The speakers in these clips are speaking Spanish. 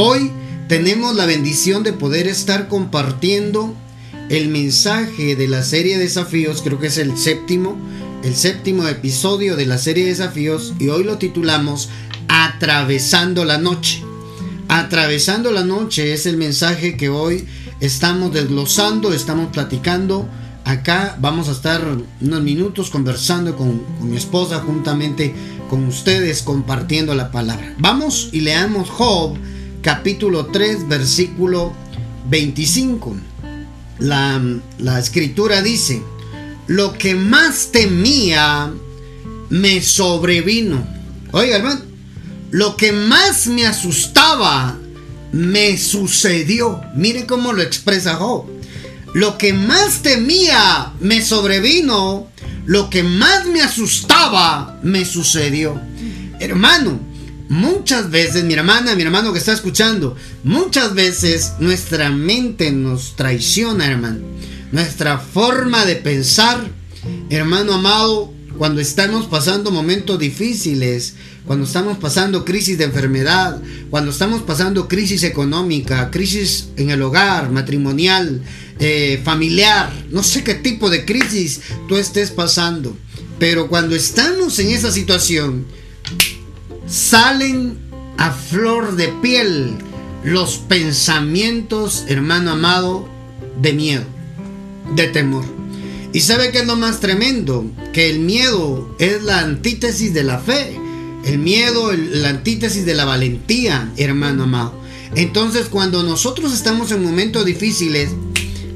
Hoy tenemos la bendición de poder estar compartiendo el mensaje de la serie de desafíos, creo que es el séptimo, el séptimo episodio de la serie de desafíos y hoy lo titulamos Atravesando la noche. Atravesando la noche es el mensaje que hoy estamos desglosando, estamos platicando. Acá vamos a estar unos minutos conversando con, con mi esposa juntamente con ustedes compartiendo la palabra. Vamos y leamos Job capítulo 3, versículo 25. La, la escritura dice, lo que más temía me sobrevino. Oiga, hermano, lo que más me asustaba me sucedió. Mire cómo lo expresa. Lo que más temía me sobrevino. Lo que más me asustaba me sucedió. Hermano, Muchas veces, mi hermana, mi hermano que está escuchando, muchas veces nuestra mente nos traiciona, hermano. Nuestra forma de pensar, hermano amado, cuando estamos pasando momentos difíciles, cuando estamos pasando crisis de enfermedad, cuando estamos pasando crisis económica, crisis en el hogar, matrimonial, eh, familiar, no sé qué tipo de crisis tú estés pasando, pero cuando estamos en esa situación, salen a flor de piel los pensamientos, hermano amado, de miedo, de temor. Y sabe que es lo más tremendo, que el miedo es la antítesis de la fe, el miedo, la antítesis de la valentía, hermano amado. Entonces cuando nosotros estamos en momentos difíciles,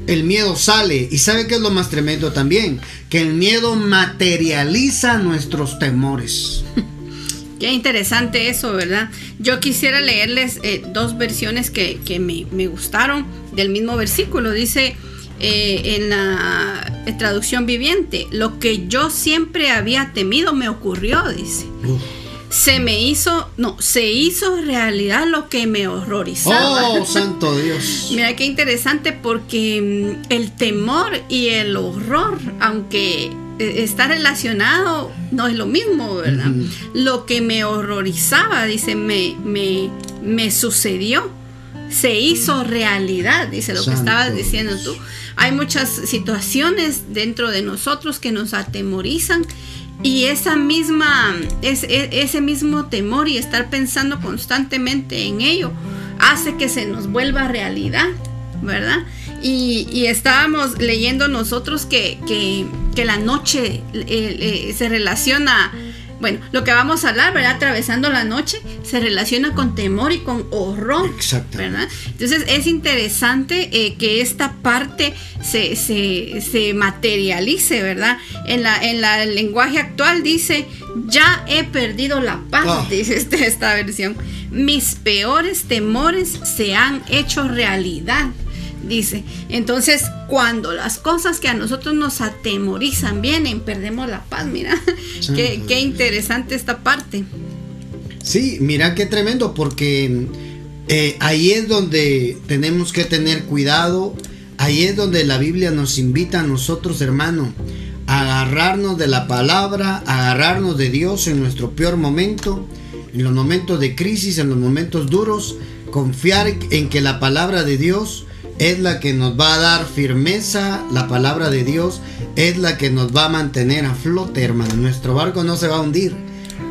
el miedo sale. Y sabe que es lo más tremendo también, que el miedo materializa nuestros temores. Qué interesante eso, ¿verdad? Yo quisiera leerles eh, dos versiones que, me, gustaron del mismo versículo. Dice eh, en la traducción viviente, lo que yo siempre había temido me ocurrió, dice. Se me hizo, no, se hizo realidad lo que me horrorizaba. Oh, santo Dios. Mira qué interesante porque mm, el temor y el horror, aunque está relacionado, no es lo mismo, ¿verdad? Lo que me horrorizaba, dice, me, me, me sucedió, se hizo realidad, dice lo que estabas diciendo tú. Hay muchas situaciones dentro de nosotros que nos atemorizan y esa misma, es, e, ese mismo temor y estar pensando constantemente en ello hace que se nos vuelva realidad, ¿verdad? Y, estábamos leyendo nosotros que, la noche eh, eh, se relaciona, bueno, lo que vamos a hablar, ¿verdad? Atravesando la noche se relaciona con temor y con horror, Exacto. ¿verdad? Entonces es interesante eh, que esta parte se, materialice, ¿verdad? En la, en la, el lenguaje actual dice, ya he perdido la paz, ah. dice este, esta versión. Mis peores temores se han hecho realidad dice. Entonces, cuando las cosas que a nosotros nos atemorizan vienen, perdemos la paz. Mira, qué, interesante esta parte. Sí, mira qué tremendo, porque eh, ahí es donde tenemos que tener cuidado. Ahí es donde la Biblia nos invita a nosotros, hermano, a agarrarnos de la palabra, a agarrarnos de Dios en nuestro peor momento, en los momentos de crisis, en los momentos duros, confiar en que la palabra de Dios es la que nos va a dar firmeza, la palabra de Dios es la que nos va a mantener a flote, hermano. Nuestro barco no se va a hundir,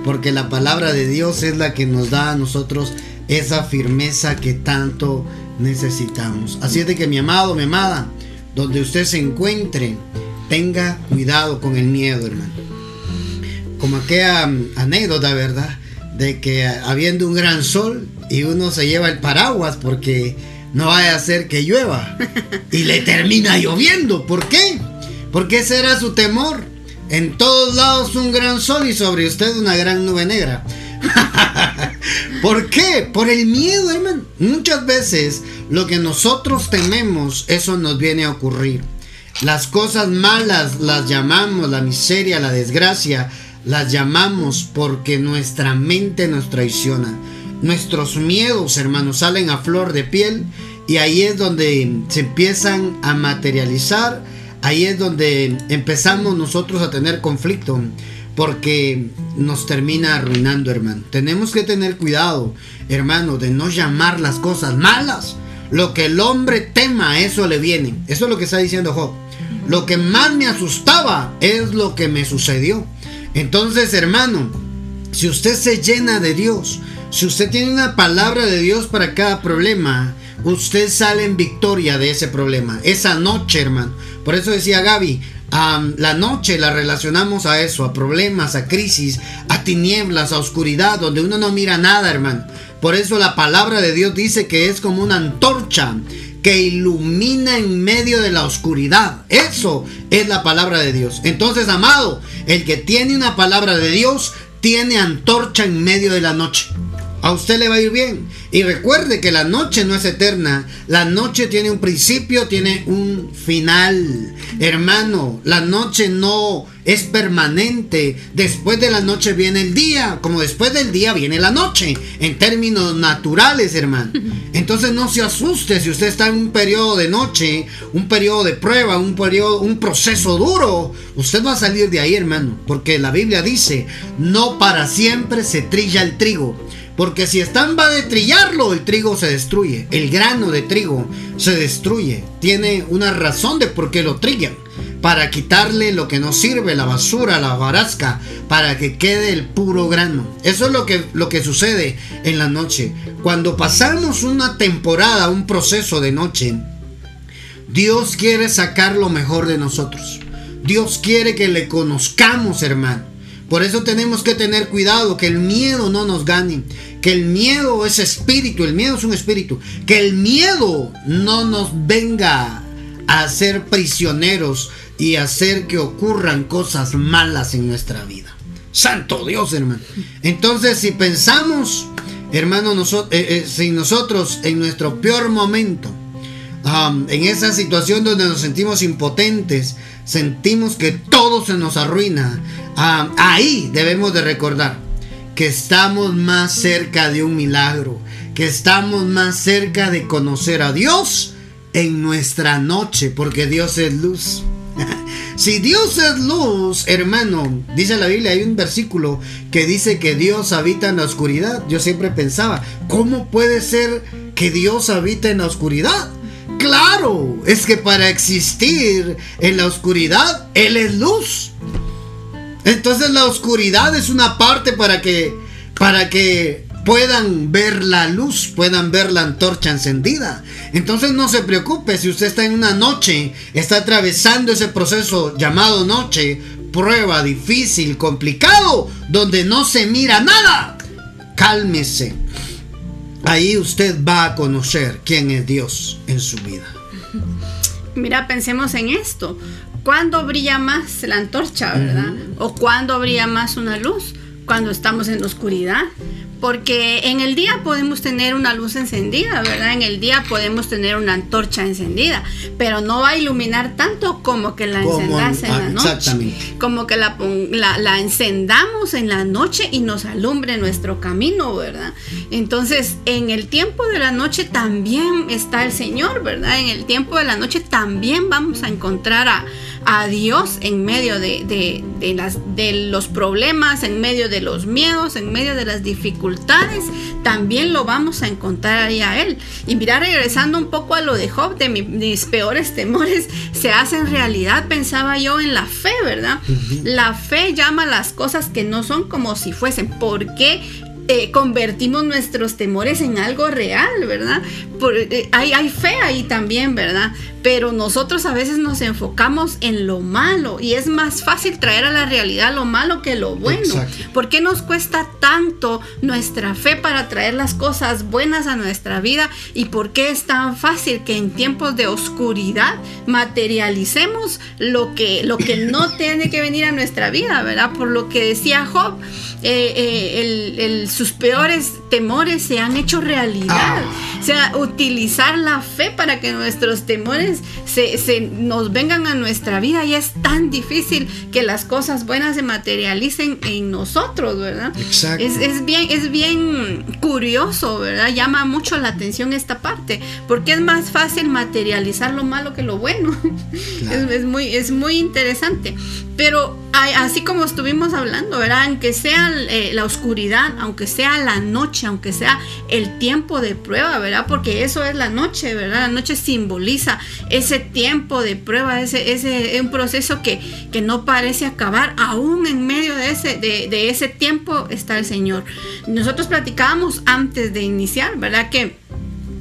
porque la palabra de Dios es la que nos da a nosotros esa firmeza que tanto necesitamos. Así es de que mi amado, mi amada, donde usted se encuentre, tenga cuidado con el miedo, hermano. Como aquella anécdota, ¿verdad? De que habiendo un gran sol y uno se lleva el paraguas porque no vaya a ser que llueva. Y le termina lloviendo. ¿Por qué? Porque ese era su temor. En todos lados un gran sol y sobre usted una gran nube negra. ¿Por qué? Por el miedo, hermano. Muchas veces lo que nosotros tememos, eso nos viene a ocurrir. Las cosas malas las llamamos, la miseria, la desgracia, las llamamos porque nuestra mente nos traiciona nuestros miedos, hermanos, salen a flor de piel y ahí es donde se empiezan a materializar, ahí es donde empezamos nosotros a tener conflicto. porque nos termina arruinando, hermano. Tenemos que tener cuidado, hermano, de no llamar las cosas malas. Lo que el hombre tema, eso le viene. Eso es lo que está diciendo Job. Lo que más me asustaba es lo que me sucedió. Entonces, hermano, si usted se llena de Dios, si usted tiene una palabra de Dios para cada problema, usted sale en victoria de ese problema. Esa noche, hermano. Por eso decía Gaby, la noche la relacionamos a eso, a problemas, a crisis, a tinieblas, a oscuridad, donde uno no mira nada, hermano. Por eso la palabra de Dios dice que es como una antorcha que ilumina en medio de la oscuridad. Eso es la palabra de Dios. Entonces, amado, el que tiene una palabra de Dios tiene antorcha en medio de la noche a usted le va a ir bien. Y recuerde que la noche no es eterna. La noche tiene un principio, tiene un final. Hermano, la noche no es permanente. Después de la noche viene el día. Como después del día viene la noche. En términos naturales, hermano. Entonces no se asuste si usted está en un periodo de noche, un periodo de prueba, un periodo, un proceso duro. Usted va a salir de ahí, hermano. Porque la Biblia dice, no para siempre se trilla el trigo porque si están va de trillarlo, el trigo se destruye. El grano de trigo se destruye. Tiene una razón de por qué lo trillan. Para quitarle lo que no sirve, la basura, la barasca, para que quede el puro grano. Eso es lo que, lo que sucede en la noche. Cuando pasamos una temporada, un proceso de noche, Dios quiere sacar lo mejor de nosotros. Dios quiere que le conozcamos, hermano. Por eso tenemos que tener cuidado que el miedo no nos gane, que el miedo es espíritu, el miedo es un espíritu, que el miedo no nos venga a hacer prisioneros y hacer que ocurran cosas malas en nuestra vida. Santo Dios, hermano. Entonces, si pensamos, hermano, nosotros, eh, eh, si nosotros en nuestro peor momento, um, en esa situación donde nos sentimos impotentes, sentimos que todo se nos arruina, Ah, ahí debemos de recordar que estamos más cerca de un milagro, que estamos más cerca de conocer a Dios en nuestra noche, porque Dios es luz. si Dios es luz, hermano, dice la Biblia, hay un versículo que dice que Dios habita en la oscuridad. Yo siempre pensaba, ¿cómo puede ser que Dios habita en la oscuridad? Claro, es que para existir en la oscuridad, Él es luz. Entonces la oscuridad es una parte para que para que puedan ver la luz, puedan ver la antorcha encendida. Entonces no se preocupe si usted está en una noche, está atravesando ese proceso llamado noche, prueba difícil, complicado, donde no se mira nada. Cálmese. Ahí usted va a conocer quién es Dios en su vida. Mira, pensemos en esto. ¿Cuándo brilla más la antorcha, verdad? ¿O cuándo brilla más una luz? Cuando estamos en la oscuridad. Porque en el día podemos tener una luz encendida, ¿verdad? En el día podemos tener una antorcha encendida, pero no va a iluminar tanto como que la encendas en la noche. Exactamente. Como que la, la, encendamos en la noche y nos alumbre nuestro camino, ¿verdad? Entonces, en el tiempo de la noche también está el Señor, ¿verdad? En el tiempo de la noche también vamos a encontrar a, a Dios en medio de, las, de los problemas, en medio de los miedos, en medio de las dificultades, también lo vamos a encontrar ahí a Él. Y mira, regresando un poco a lo de Job, de mis peores temores se hacen realidad, pensaba yo en la fe, ¿verdad? La fe llama las cosas que no son como si fuesen. ¿Por qué eh, convertimos nuestros temores en algo real, ¿verdad? Eh, hay, hay, fe ahí también, ¿verdad? Pero nosotros a veces nos enfocamos en lo malo y es más fácil traer a la realidad lo malo que lo bueno. ¿Por qué nos cuesta tanto nuestra fe para traer las cosas buenas a nuestra vida? ¿Y por qué es tan fácil que en tiempos de oscuridad materialicemos lo que, lo que no tiene que venir a nuestra vida, ¿verdad? Por lo que decía Job. Eh, sus peores temores se han hecho realidad. Ah. O sea, utilizar la fe para que nuestros temores se, nos vengan a nuestra vida y es tan difícil que las cosas buenas se materialicen en nosotros, ¿verdad? Exacto. Es, bien, es bien curioso, ¿verdad? Llama mucho la atención esta parte, porque es más fácil materializar lo malo que lo bueno. Es, muy, es muy interesante. Pero así como estuvimos hablando, ¿verdad? Aunque sea eh, la oscuridad, aunque sea la noche, aunque sea el tiempo de prueba, ¿verdad? Porque eso es la noche, ¿verdad? La noche simboliza ese tiempo de prueba, ese, ese un proceso que, que no parece acabar. Aún en medio de ese, de, ese tiempo está el Señor. Nosotros platicábamos antes de iniciar, ¿verdad? Que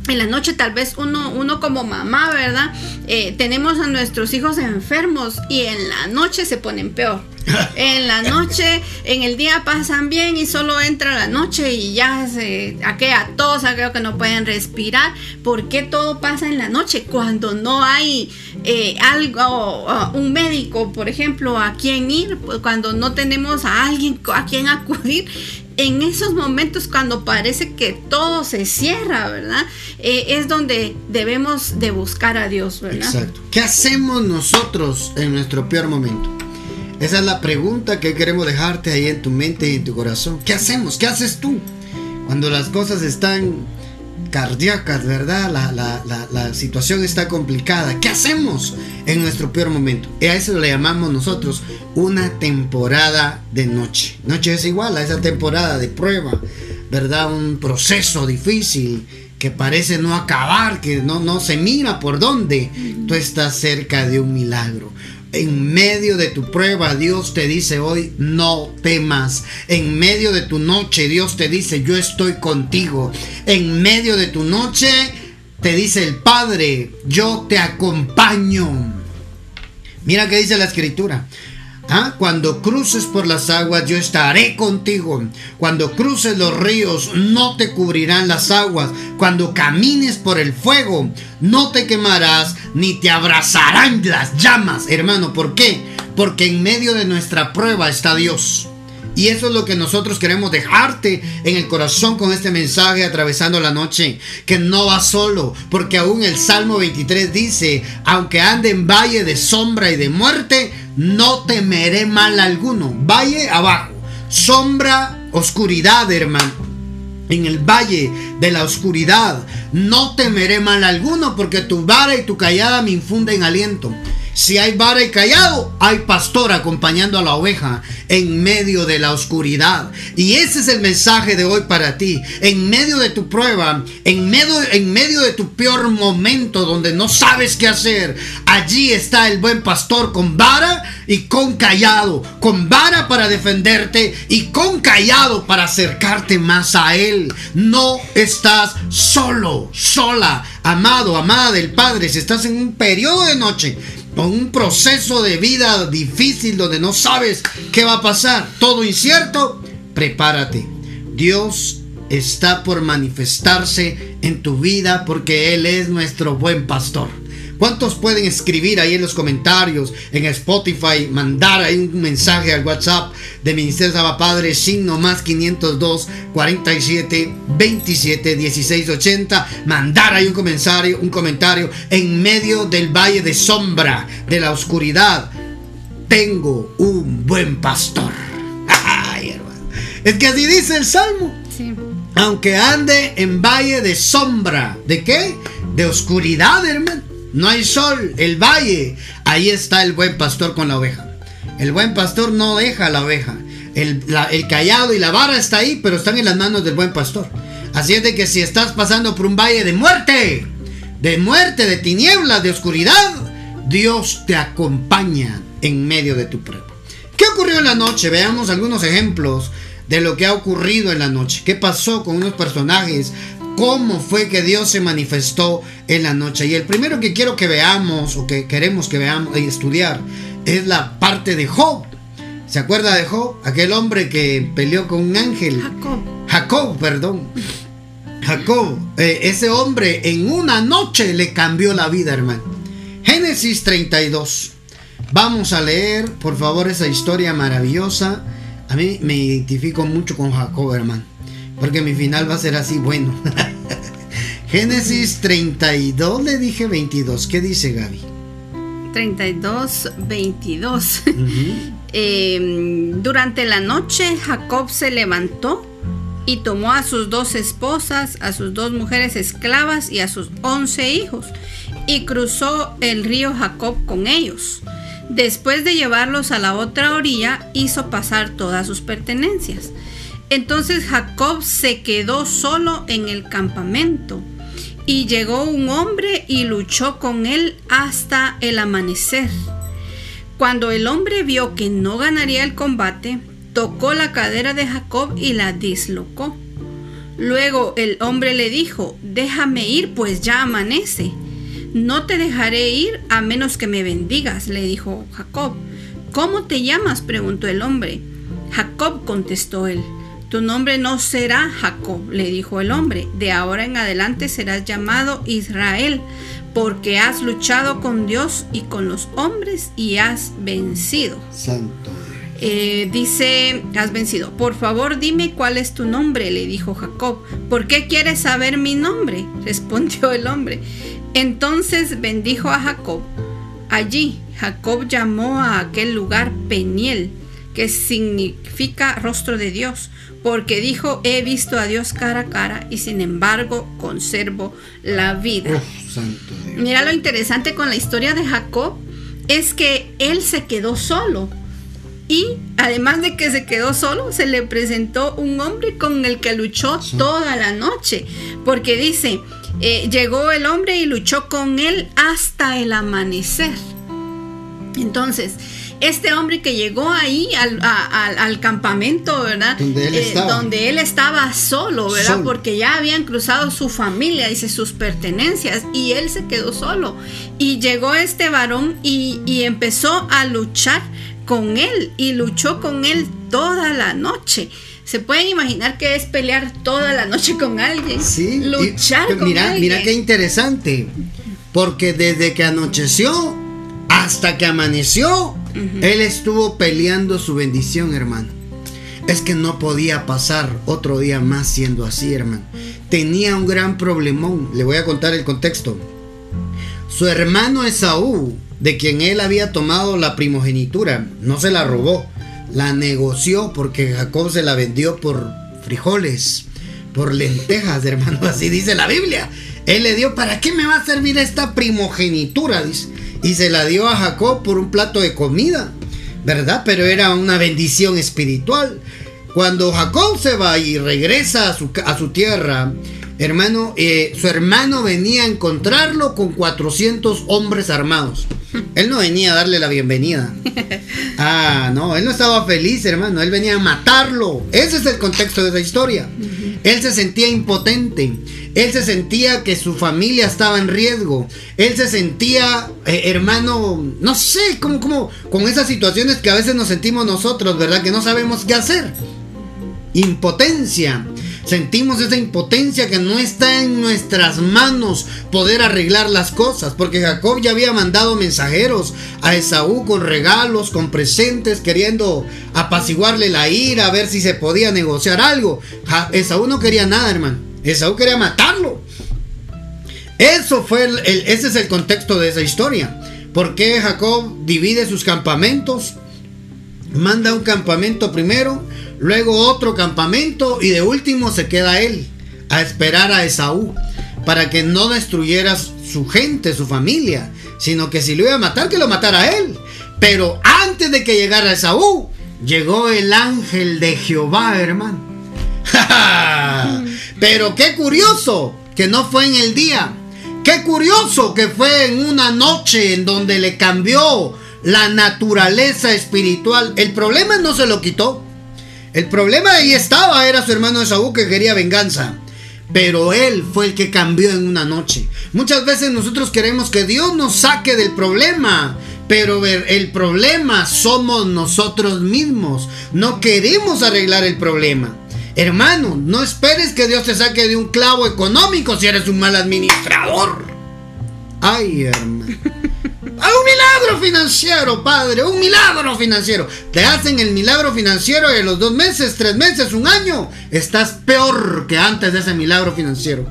en la noche tal vez uno, uno como mamá, ¿verdad? Eh, tenemos a nuestros hijos enfermos y en la noche se ponen peor. En la noche, en el día pasan bien y solo entra la noche y ya se aquella tos, creo que no pueden respirar. ¿Por qué todo pasa en la noche? Cuando no hay eh, algo, un médico, por ejemplo, a quien ir, cuando no tenemos a alguien a quien acudir, en esos momentos cuando parece que todo se cierra, ¿verdad? Eh, es donde debemos de buscar a Dios, ¿verdad? Exacto. ¿Qué hacemos nosotros en nuestro peor momento? Esa es la pregunta que queremos dejarte ahí en tu mente y en tu corazón. ¿Qué hacemos? ¿Qué haces tú? Cuando las cosas están cardíacas, ¿verdad? La, situación está complicada. ¿Qué hacemos en nuestro peor momento? Y a eso le llamamos nosotros una temporada de noche. Noche es igual a esa temporada de prueba, ¿verdad? Un proceso difícil que parece no acabar, que no, no se mira por dónde. Tú estás cerca de un milagro. En medio de tu prueba, Dios te dice hoy, no temas. En medio de tu noche, Dios te dice, yo estoy contigo. En medio de tu noche, te dice el Padre, yo te acompaño. Mira que dice la escritura. ¿Ah? Cuando cruces por las aguas, yo estaré contigo. Cuando cruces los ríos, no te cubrirán las aguas. Cuando camines por el fuego, no te quemarás, ni te abrazarán las llamas. Hermano, ¿por qué? Porque en medio de nuestra prueba está Dios. Y eso es lo que nosotros queremos dejarte en el corazón con este mensaje atravesando la noche. Que no va solo, porque aún el Salmo 23 dice, aunque ande en valle de sombra y de muerte, no temeré mal alguno. Valle abajo, sombra, oscuridad, hermano. En el valle de la oscuridad, no temeré mal alguno, porque tu vara y tu callada me infunden aliento. Si hay vara y callado, hay pastor acompañando a la oveja en medio de la oscuridad. Y ese es el mensaje de hoy para ti. En medio de tu prueba, en medio, en medio de tu peor momento donde no sabes qué hacer, allí está el buen pastor con vara y con callado. Con vara para defenderte y con callado para acercarte más a Él. No estás solo, sola, amado, amada del Padre. Si estás en un periodo de noche un proceso de vida difícil donde no sabes qué va a pasar, todo incierto, prepárate. Dios está por manifestarse en tu vida porque Él es nuestro buen pastor. ¿Cuántos pueden escribir ahí en los comentarios, en Spotify, mandar ahí un mensaje al WhatsApp de Ministerio Saba Padre, signo más 502 47 27 16 80? Mandar ahí un comentario, un comentario en medio del valle de sombra, de la oscuridad. Tengo un buen pastor. Ay, hermano. Es que así dice el Salmo. Aunque ande en valle de sombra, ¿de qué? De oscuridad, hermano no hay sol, el valle, ahí está el buen pastor con la oveja. El buen pastor no deja a la oveja. El, callado y la vara está ahí, pero están en las manos del buen pastor. Así es de que si estás pasando por un valle de muerte, de muerte, de tinieblas, de oscuridad, Dios te acompaña en medio de tu prueba. ¿Qué ocurrió en la noche? Veamos algunos ejemplos de lo que ha ocurrido en la noche. ¿Qué pasó con unos personajes cómo fue que Dios se manifestó en la noche. Y el primero que quiero que veamos o que queremos que veamos y estudiar es la parte de Job. ¿Se acuerda de Job? Aquel hombre que peleó con un ángel. Jacob. Jacob, perdón. Jacob, eh, ese hombre en una noche le cambió la vida, hermano. Génesis 32. Vamos a leer, por favor, esa historia maravillosa. A mí me identifico mucho con Jacob, hermano. Porque mi final va a ser así, bueno. Génesis 32 le dije 22. ¿Qué dice Gaby? 32, 22. Em, durante la noche Jacob se levantó y tomó a sus dos esposas, a sus dos mujeres esclavas y a sus once hijos, y cruzó el río Jacob con ellos. Después de llevarlos a la otra orilla, hizo pasar todas sus pertenencias. Entonces Jacob se quedó solo en el campamento, y llegó un hombre y luchó con él hasta el amanecer. Cuando el hombre vio que no ganaría el combate, tocó la cadera de Jacob y la dislocó. Luego el hombre le dijo, déjame ir, pues ya amanece. No te dejaré ir a menos que me bendigas, le dijo Jacob. ¿Cómo te llamas? preguntó el hombre. Jacob contestó él. Tu nombre no será Jacob, le dijo el hombre. De ahora en adelante serás llamado Israel, porque has luchado con Dios y con los hombres y has vencido. Santo. Eh, dice, has vencido. Por favor, dime cuál es tu nombre, le dijo Jacob. ¿Por qué quieres saber mi nombre? respondió el hombre. Entonces bendijo a Jacob. Allí Jacob llamó a aquel lugar Peniel, que significa rostro de Dios, porque dijo, he visto a Dios cara a cara y sin embargo conservo la vida. Mira lo interesante con la historia de Jacob es que él se quedó solo y además de que se quedó solo, se le presentó un hombre con el que luchó toda la noche. Porque dice, eh, llegó el hombre y luchó con él hasta el amanecer. Entonces, este hombre que llegó ahí al, campamento, ¿verdad? Donde él, eh, estaba. solo, ¿verdad? Porque ya habían cruzado su familia, dice, sus pertenencias, y él se quedó solo. Y llegó este varón y, y empezó a luchar con él y luchó con él toda la noche. ¿Se pueden imaginar que es pelear toda la noche con alguien? Sí. Luchar con mira, alguien. Mira qué interesante. Porque desde que anocheció hasta que amaneció, él estuvo peleando su bendición, hermano. Es que no podía pasar otro día más siendo así, hermano. Tenía un gran problemón. Le voy a contar el contexto. Su hermano Esaú de quien él había tomado la primogenitura. No se la robó, la negoció porque Jacob se la vendió por frijoles, por lentejas, hermano. Así dice la Biblia. Él le dio, ¿para qué me va a servir esta primogenitura? Y se la dio a Jacob por un plato de comida, ¿verdad? Pero era una bendición espiritual. Cuando Jacob se va y regresa a su, a su tierra, hermano, eh, su hermano venía a encontrarlo con 400 hombres armados. Él no venía a darle la bienvenida. Ah, no, él no estaba feliz, hermano. Él venía a matarlo. Ese es el contexto de esa historia. Él se sentía impotente. Él se sentía que su familia estaba en riesgo. Él se sentía, eh, hermano, no sé, como, como con esas situaciones que a veces nos sentimos nosotros, ¿verdad? Que no sabemos qué hacer. Impotencia. Sentimos esa impotencia que no está en nuestras manos poder arreglar las cosas, porque Jacob ya había mandado mensajeros a Esaú con regalos, con presentes, queriendo apaciguarle la ira, a ver si se podía negociar algo. Esaú no quería nada, hermano. Esaú quería matarlo. Eso fue el, ese es el contexto de esa historia. ¿Por qué Jacob divide sus campamentos? Manda un campamento primero luego otro campamento y de último se queda él a esperar a Esaú para que no destruyera su gente, su familia, sino que si lo iba a matar, que lo matara a él. Pero antes de que llegara Esaú, llegó el ángel de Jehová, hermano. Pero qué curioso que no fue en el día. Qué curioso que fue en una noche en donde le cambió la naturaleza espiritual. El problema no se lo quitó. El problema ahí estaba, era su hermano Esaú que quería venganza. Pero él fue el que cambió en una noche. Muchas veces nosotros queremos que Dios nos saque del problema. Pero el problema somos nosotros mismos. No queremos arreglar el problema. Hermano, no esperes que Dios te saque de un clavo económico si eres un mal administrador. Ay, hermano. Un milagro financiero, padre, un milagro financiero. Te hacen el milagro financiero de los dos meses, tres meses, un año. Estás peor que antes de ese milagro financiero.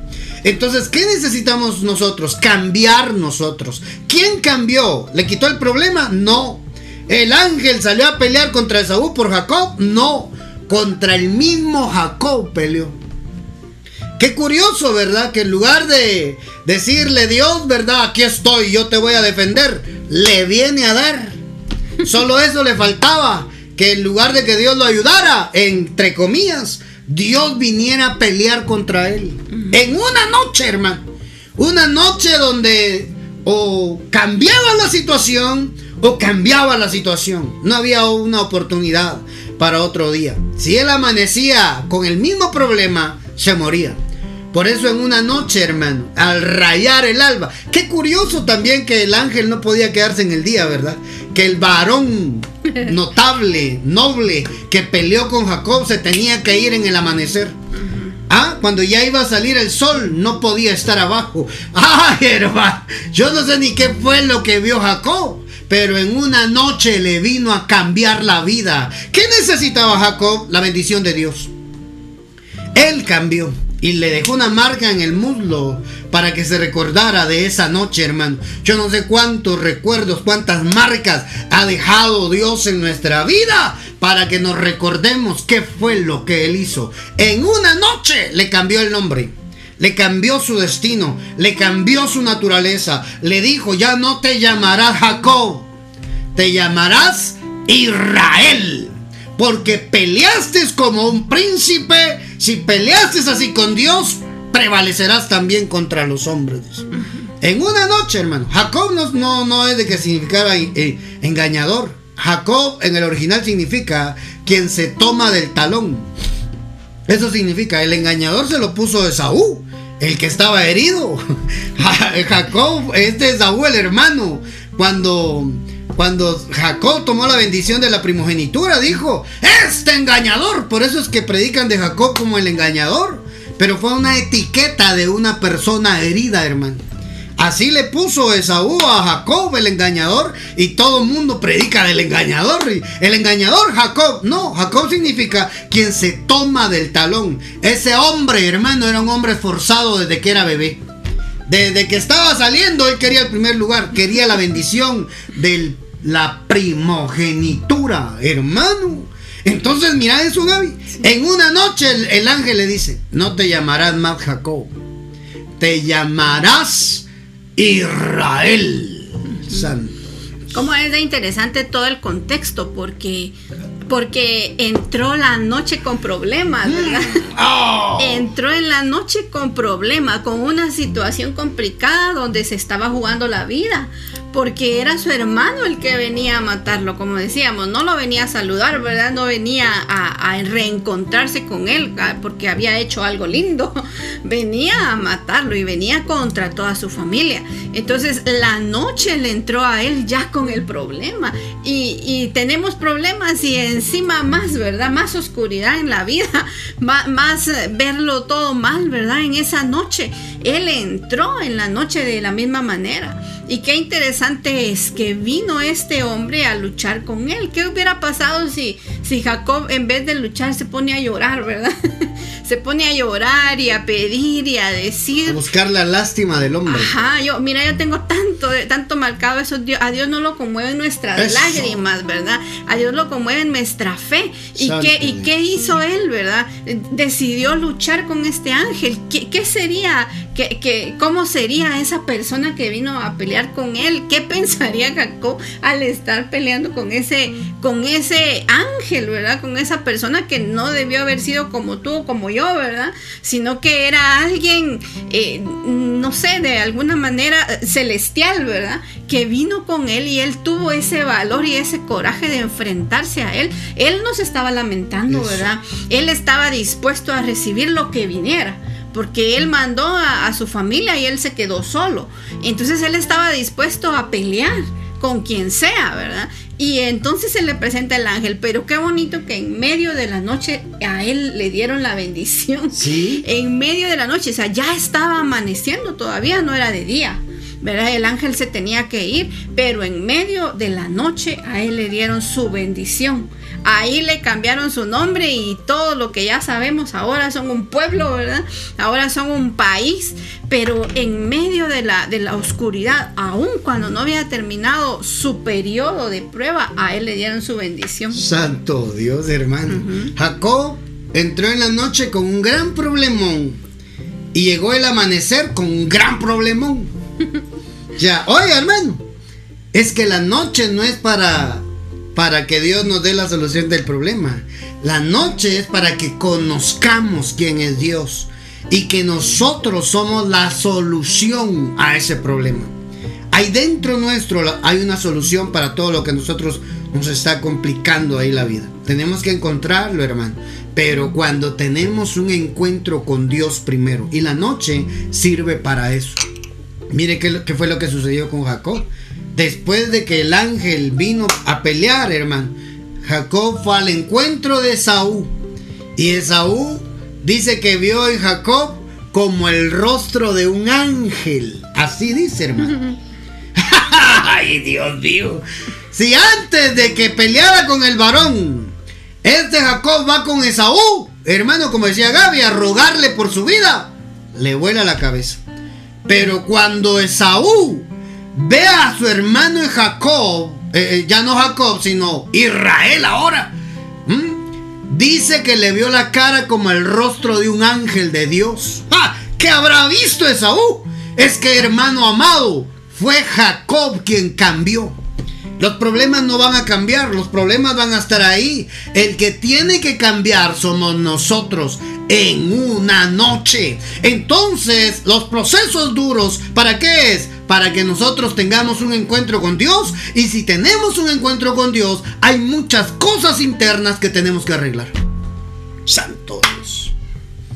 Entonces, ¿qué necesitamos nosotros? Cambiar nosotros. ¿Quién cambió? ¿Le quitó el problema? No. ¿El ángel salió a pelear contra Esaú por Jacob? No. Contra el mismo Jacob peleó. Qué curioso, ¿verdad? Que en lugar de decirle Dios, ¿verdad? Aquí estoy, yo te voy a defender, le viene a dar. Solo eso le faltaba. Que en lugar de que Dios lo ayudara, entre comillas, Dios viniera a pelear contra él. En una noche, hermano. Una noche donde o cambiaba la situación o cambiaba la situación. No había una oportunidad para otro día. Si él amanecía con el mismo problema, se moría. Por eso en una noche, hermano, al rayar el alba. Qué curioso también que el ángel no podía quedarse en el día, ¿verdad? Que el varón notable, noble, que peleó con Jacob se tenía que ir en el amanecer. Ah, cuando ya iba a salir el sol, no podía estar abajo. Ay, hermano, yo no sé ni qué fue lo que vio Jacob, pero en una noche le vino a cambiar la vida. ¿Qué necesitaba Jacob? La bendición de Dios. Él cambió y le dejó una marca en el muslo para que se recordara de esa noche, hermano. Yo no sé cuántos recuerdos, cuántas marcas ha dejado Dios en nuestra vida para que nos recordemos qué fue lo que Él hizo. En una noche le cambió el nombre. Le cambió su destino, le cambió su naturaleza. Le dijo, ya no te llamarás Jacob, te llamarás Israel porque peleaste como un príncipe, si peleaste así con Dios, prevalecerás también contra los hombres. En una noche, hermano. Jacob no, no, es de que significara eh, engañador. Jacob en el original significa quien se toma del talón. Eso significa, el engañador se lo puso de Saúl, el que estaba herido. Jacob, este es Saúl el hermano. Cuando cuando Jacob tomó la bendición de la primogenitura, dijo, este engañador. Por eso es que predican de Jacob como el engañador. Pero fue una etiqueta de una persona herida, hermano. Así le puso Esaú a Jacob el engañador y todo el mundo predica del engañador. El engañador Jacob, no, Jacob significa quien se toma del talón. Ese hombre, hermano, era un hombre esforzado desde que era bebé. Desde que estaba saliendo, él quería el primer lugar, quería la bendición del la primogenitura, hermano. Entonces, mira eso, Gaby. En una noche el, ángel le dice, no te llamarás más Jacob, te llamarás Israel. Santo. Como es de interesante todo el contexto, porque porque entró la noche con problemas, mm. ¿verdad? Oh. Entró en la noche con problemas, con una situación complicada donde se estaba jugando la vida, porque era su hermano el que venía a matarlo, como decíamos, no lo venía a saludar, ¿verdad? No venía a, reencontrarse con él ah, porque había hecho algo lindo, venía a matarlo y venía contra toda su familia. Entonces la noche le entró a él ya con el problema y, tenemos problemas y encima más, ¿verdad? Más oscuridad en la vida, más, más verlo todo mal, ¿verdad? En esa noche, él entró en la noche de la misma manera. Y qué interesante es que vino este hombre a luchar con él. ¿Qué hubiera pasado si, si Jacob en vez de luchar se pone a llorar, verdad? Se pone a llorar y a pedir y a decir. A buscar la lástima del hombre. Ajá, yo, mira, yo tengo tanto, tanto marcado eso. A Dios no lo conmueven nuestras lágrimas, ¿verdad? A Dios lo conmueve nuestra fe. ¿Y qué, ¿Y qué hizo él, verdad? Decidió luchar con este ángel. ¿Qué, qué sería? ¿Qué, ¿Cómo sería esa persona que vino a pelear? con él. ¿Qué pensaría Jacob al estar peleando con ese, con ese ángel, verdad? Con esa persona que no debió haber sido como tú o como yo, ¿verdad? Sino que era alguien, eh, no sé, de alguna manera eh, celestial, ¿verdad? Que vino con él y él tuvo ese valor y ese coraje de enfrentarse a él. Él no se estaba lamentando, ¿verdad? Él estaba dispuesto a recibir lo que viniera porque él mandó a, su familia y él se quedó solo. Entonces él estaba dispuesto a pelear con quien sea, ¿verdad? Y entonces se le presenta el ángel, pero qué bonito que en medio de la noche a él le dieron la bendición. Sí. En medio de la noche, o sea, ya estaba amaneciendo, todavía no era de día. ¿verdad? El ángel se tenía que ir, pero en medio de la noche a él le dieron su bendición ahí le cambiaron su nombre y todo lo que ya sabemos ahora son un pueblo, ¿verdad? Ahora son un país, pero en medio de la, de la oscuridad, aun cuando no había terminado su periodo de prueba, a él le dieron su bendición. Santo Dios, hermano. Jacob entró en la noche con un gran problemón y llegó el amanecer con un gran problemón. ya, oye, hermano, es que la noche no es para para que Dios nos dé la solución del problema. La noche es para que conozcamos quién es Dios y que nosotros somos la solución a ese problema. Ahí dentro nuestro hay una solución para todo lo que nosotros nos está complicando ahí la vida. Tenemos que encontrarlo, hermano. Pero cuando tenemos un encuentro con Dios primero y la noche sirve para eso. Mire qué, qué fue lo que sucedió con Jacob. Después de que el ángel vino a pelear, hermano, Jacob fue al encuentro de Esaú. Y Esaú dice que vio en Jacob como el rostro de un ángel. Así dice, hermano. Ay, Dios mío. Si antes de que peleara con el varón, este Jacob va con Esaú, hermano, como decía Gaby, a rogarle por su vida, le vuela la cabeza. Pero cuando Esaú ve a su hermano Jacob, eh, eh, ya no Jacob, sino Israel ahora. Dice que le vio la cara como el rostro de un ángel de Dios. ¡Ah! ¿Qué habrá visto Esaú? Es que hermano amado, fue Jacob quien cambió. Los problemas no van a cambiar, los problemas van a estar ahí. El que tiene que cambiar somos nosotros en una noche. Entonces, los procesos duros, ¿para qué es? Para que nosotros tengamos un encuentro con Dios. Y si tenemos un encuentro con Dios, hay muchas cosas internas que tenemos que arreglar. Santo Dios.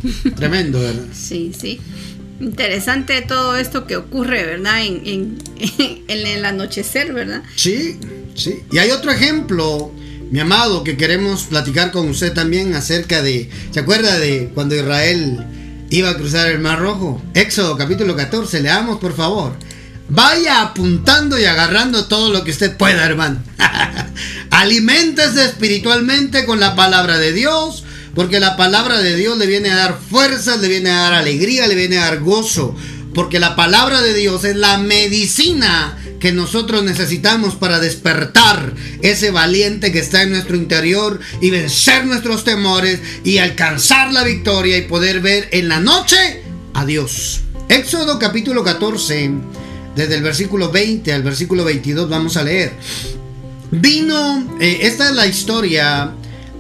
Tremendo, ¿verdad? Sí, sí. Interesante todo esto que ocurre, ¿verdad? En, el anochecer, ¿verdad? Sí, sí. Y hay otro ejemplo mi amado, que queremos platicar con usted también acerca de, ¿se acuerda de cuando Israel iba a cruzar el Mar Rojo? Éxodo capítulo 14, leamos por favor. Vaya apuntando y agarrando todo lo que usted pueda, hermano. Aliméntese espiritualmente con la palabra de Dios, porque la palabra de Dios le viene a dar fuerza, le viene a dar alegría, le viene a dar gozo, porque la palabra de Dios es la medicina que nosotros necesitamos para despertar ese valiente que está en nuestro interior y vencer nuestros temores y alcanzar la victoria y poder ver en la noche a Dios. Éxodo capítulo 14, desde el versículo 20 al versículo 22 vamos a leer. Vino, eh, esta es la historia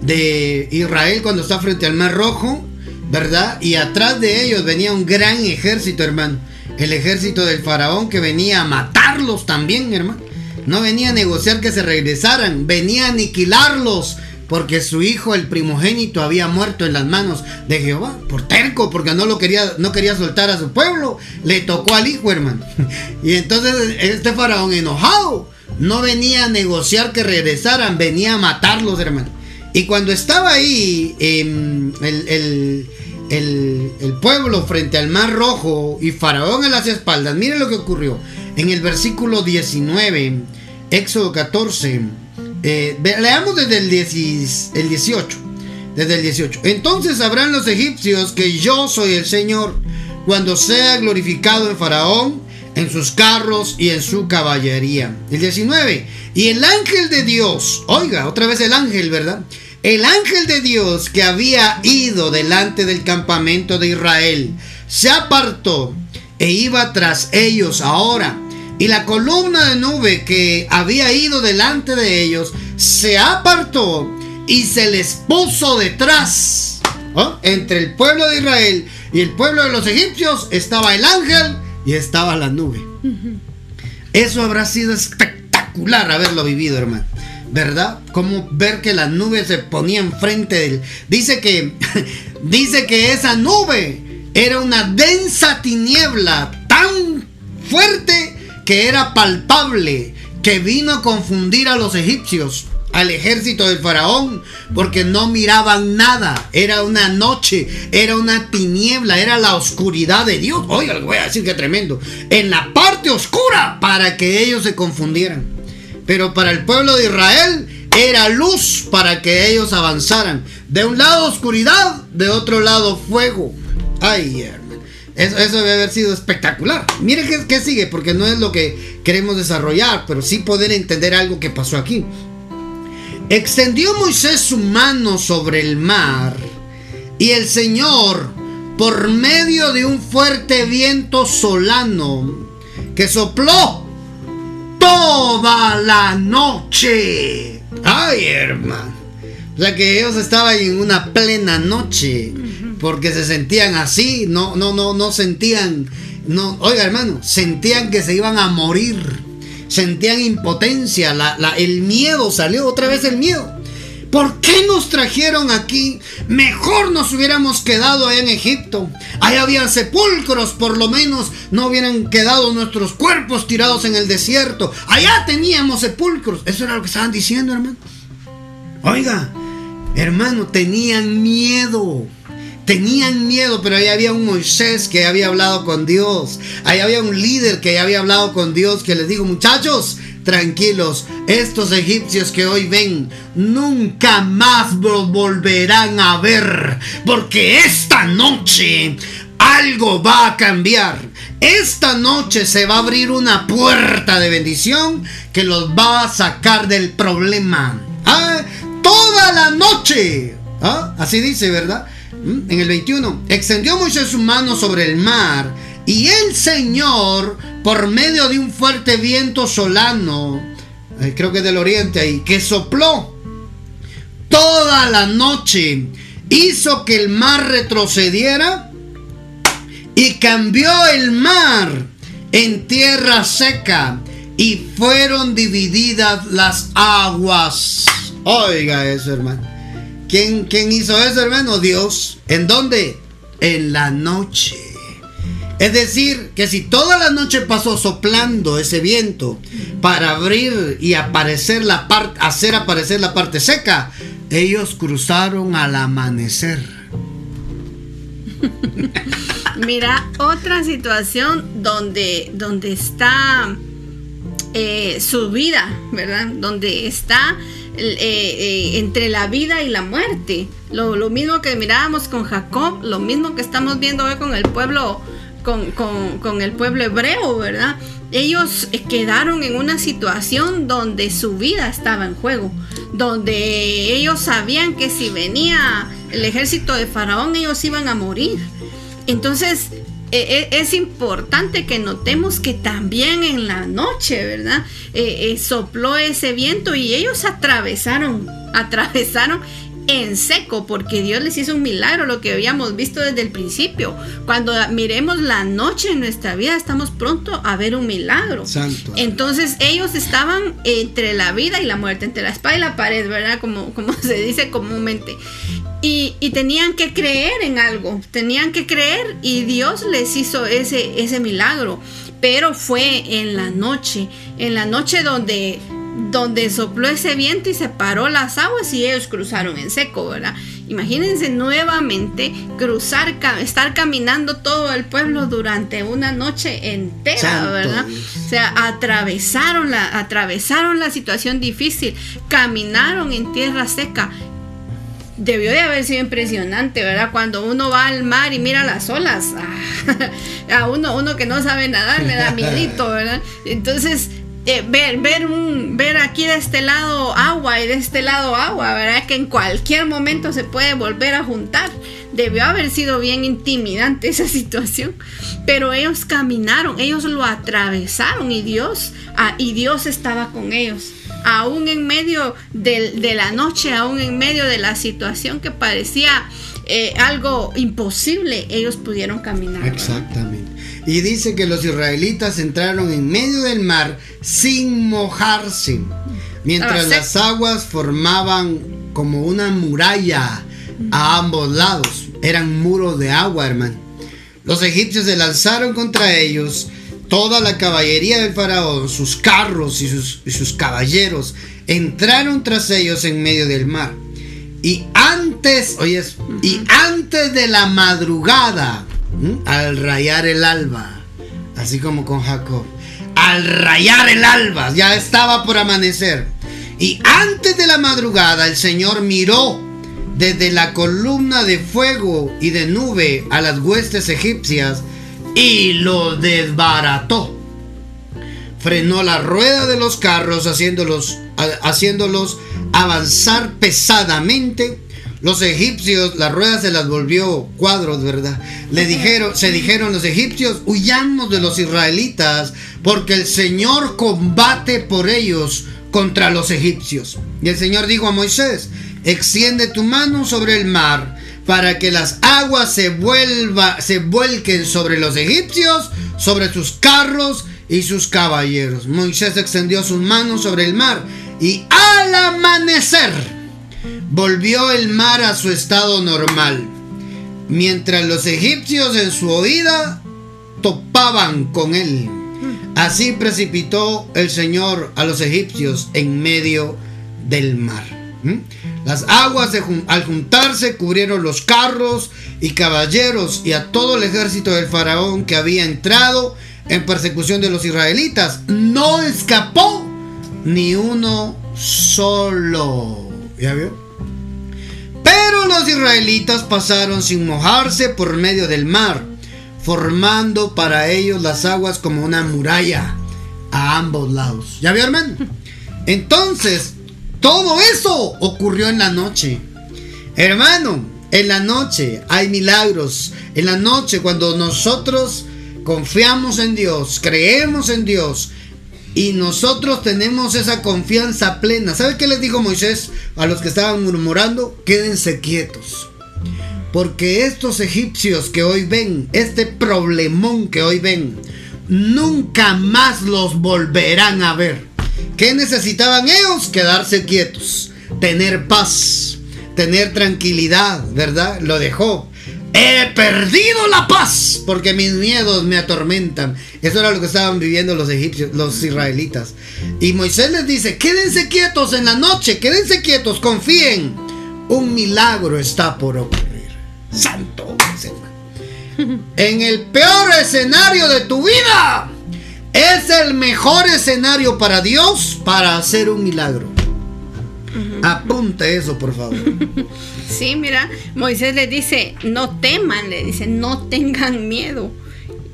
de Israel cuando está frente al Mar Rojo, ¿verdad? Y atrás de ellos venía un gran ejército, hermano el ejército del faraón que venía a matarlos también, hermano. No venía a negociar que se regresaran, venía a aniquilarlos. Porque su hijo, el primogénito, había muerto en las manos de Jehová. Por terco, porque no lo quería, no quería soltar a su pueblo. Le tocó al hijo, hermano. Y entonces este faraón enojado no venía a negociar que regresaran, venía a matarlos, hermano. Y cuando estaba ahí, em, el el, pueblo frente al mar rojo y Faraón a las espaldas, mire lo que ocurrió. En el versículo 19, Éxodo 14, eh, leamos desde el, el 18. Desde el 18. Entonces sabrán los egipcios que yo soy el Señor cuando sea glorificado en Faraón, en sus carros y en su caballería. El 19. Y el ángel de Dios, oiga, otra vez el ángel, ¿verdad? El ángel de Dios que había ido delante del campamento de Israel se apartó e iba tras ellos ahora. Y la columna de nube que había ido delante de ellos se apartó y se les puso detrás. ¿Oh? Entre el pueblo de Israel y el pueblo de los egipcios estaba el ángel y estaba la nube. Eso habrá sido espectacular haberlo vivido, hermano. ¿Verdad? Como ver que la nube se ponía enfrente de él. Dice que, dice que esa nube era una densa tiniebla tan fuerte que era palpable, que vino a confundir a los egipcios, al ejército del faraón, porque no miraban nada. Era una noche, era una tiniebla, era la oscuridad de Dios. Oiga, voy a decir que tremendo. En la parte oscura, para que ellos se confundieran. Pero para el pueblo de Israel era luz para que ellos avanzaran. De un lado oscuridad, de otro lado fuego. Ay, eso debe haber sido espectacular. Mire qué, qué sigue, porque no es lo que queremos desarrollar, pero sí poder entender algo que pasó aquí. Extendió Moisés su mano sobre el mar y el Señor, por medio de un fuerte viento solano que sopló toda la noche. Ay, hermano. O sea que ellos estaban en una plena noche porque se sentían así, no, no, no, no sentían, no, oiga hermano, sentían que se iban a morir, sentían impotencia, la, la, el miedo salió otra vez el miedo. ¿Por qué nos trajeron aquí? Mejor nos hubiéramos quedado en Egipto. Ahí había sepulcros, por lo menos no hubieran quedado nuestros cuerpos tirados en el desierto. Allá teníamos sepulcros. Eso era lo que estaban diciendo, hermano. Oiga, hermano, tenían miedo. Tenían miedo, pero ahí había un Moisés que había hablado con Dios. Ahí había un líder que había hablado con Dios que les dijo, muchachos, tranquilos, estos egipcios que hoy ven nunca más los volverán a ver, porque esta noche algo va a cambiar. Esta noche se va a abrir una puerta de bendición que los va a sacar del problema. ¿Ah? Toda la noche. ¿Ah? Así dice, ¿verdad? ¿Mm? En el 21, extendió Moisés su mano sobre el mar y el Señor, por medio de un fuerte viento solano, eh, creo que del oriente ahí, que sopló toda la noche, hizo que el mar retrocediera y cambió el mar en tierra seca y fueron divididas las aguas. Oiga eso, hermano. ¿Quién, ¿Quién, hizo eso, hermano? Dios. ¿En dónde? En la noche. Es decir, que si toda la noche pasó soplando ese viento para abrir y aparecer la parte, hacer aparecer la parte seca, ellos cruzaron al amanecer. Mira, otra situación donde, donde está eh, su vida, ¿verdad? Donde está eh, eh, entre la vida y la muerte. Lo, lo, mismo que mirábamos con Jacob, lo mismo que estamos viendo hoy con el pueblo, con, con, el pueblo hebreo, ¿verdad? Ellos quedaron en una situación donde su vida estaba en juego, donde ellos sabían que si venía el ejército de Faraón ellos iban a morir. Entonces es importante que notemos que también en la noche, ¿verdad? Eh, eh, sopló ese viento y ellos atravesaron, atravesaron en seco, porque Dios les hizo un milagro, lo que habíamos visto desde el principio. Cuando miremos la noche en nuestra vida, estamos pronto a ver un milagro. Santo. Entonces ellos estaban entre la vida y la muerte, entre la espada y la pared, ¿verdad? Como, como se dice comúnmente. Y, y, tenían que creer en algo, tenían que creer y Dios les hizo ese, ese milagro. Pero fue en la noche, en la noche donde donde sopló ese viento y separó las aguas y ellos cruzaron en seco, ¿verdad? Imagínense nuevamente cruzar, estar caminando todo el pueblo durante una noche entera, Santo ¿verdad? O sea, atravesaron la, atravesaron la situación difícil, caminaron en tierra seca. Debió de haber sido impresionante, ¿verdad? Cuando uno va al mar y mira las olas, a uno, uno que no sabe nadar le da miedito, ¿verdad? Entonces, eh, ver, ver, un, ver aquí de este lado agua y de este lado agua, ¿verdad? Que en cualquier momento se puede volver a juntar. Debió haber sido bien intimidante esa situación. Pero ellos caminaron, ellos lo atravesaron y Dios, ah, y Dios estaba con ellos. Aún en medio de, de, la noche, aún en medio de la situación que parecía eh, algo imposible, ellos pudieron caminar. Exactamente. Y dice que los israelitas entraron en medio del mar sin mojarse, mientras las aguas formaban como una muralla a ambos lados. Eran muros de agua, hermano. Los egipcios se lanzaron contra ellos. Toda la caballería del faraón, sus carros y sus, y sus caballeros, entraron tras ellos en medio del mar. Y antes, oyes, y antes de la madrugada, al rayar el alba, así como con Jacob, al rayar el alba, ya estaba por amanecer. Y antes de la madrugada el Señor miró desde la columna de fuego y de nube a las huestes egipcias y los desbarató. Frenó la rueda de los carros haciéndolos, haciéndolos avanzar pesadamente. Los egipcios, la rueda se las volvió cuadros, ¿verdad? Le dijeron, se dijeron los egipcios, huyamos de los israelitas, porque el Señor combate por ellos contra los egipcios. Y el Señor dijo a Moisés, extiende tu mano sobre el mar para que las aguas se, vuelva, se vuelquen sobre los egipcios, sobre sus carros y sus caballeros. Moisés extendió sus manos sobre el mar y al amanecer volvió el mar a su estado normal, mientras los egipcios en su oída topaban con él. Así precipitó el Señor a los egipcios en medio del mar. Las aguas al juntarse cubrieron los carros y caballeros y a todo el ejército del faraón que había entrado en persecución de los israelitas. No escapó ni uno solo. ¿Ya vio? Pero los israelitas pasaron sin mojarse por medio del mar, formando para ellos las aguas como una muralla a ambos lados. ¿Ya vio? Entonces, todo eso ocurrió en la noche. Hermano, en la noche hay milagros. En la noche cuando nosotros confiamos en Dios, creemos en Dios y nosotros tenemos esa confianza plena. ¿Sabe qué les dijo Moisés a los que estaban murmurando? Quédense quietos. Porque estos egipcios que hoy ven, este problemón que hoy ven, nunca más los volverán a ver. ¿Qué necesitaban ellos? Quedarse quietos, tener paz, tener tranquilidad, ¿verdad? Lo dejó. He perdido la paz porque mis miedos me atormentan. Eso era lo que estaban viviendo los egipcios, los israelitas. Y Moisés les dice, quédense quietos en la noche, quédense quietos, confíen. Un milagro está por ocurrir. Santo. En el peor escenario de tu vida es el mejor escenario para Dios para hacer un milagro. Apunte eso, por favor. Sí, mira, Moisés le dice, no teman, le dice, no tengan miedo.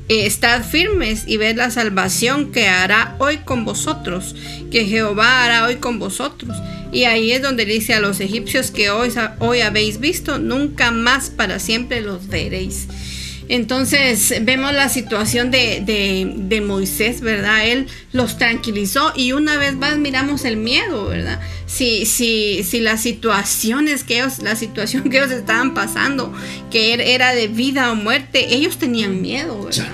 Eh, estad firmes y ved la salvación que hará hoy con vosotros, que Jehová hará hoy con vosotros. Y ahí es donde dice a los egipcios que hoy, hoy habéis visto, nunca más para siempre los veréis. Entonces vemos la situación de, Moisés, ¿verdad? Él los tranquilizó y una vez más miramos el miedo, ¿verdad? Si, si, si las situaciones que ellos, la situación que ellos estaban pasando, que er, era de vida o muerte, ellos tenían miedo, ¿verdad?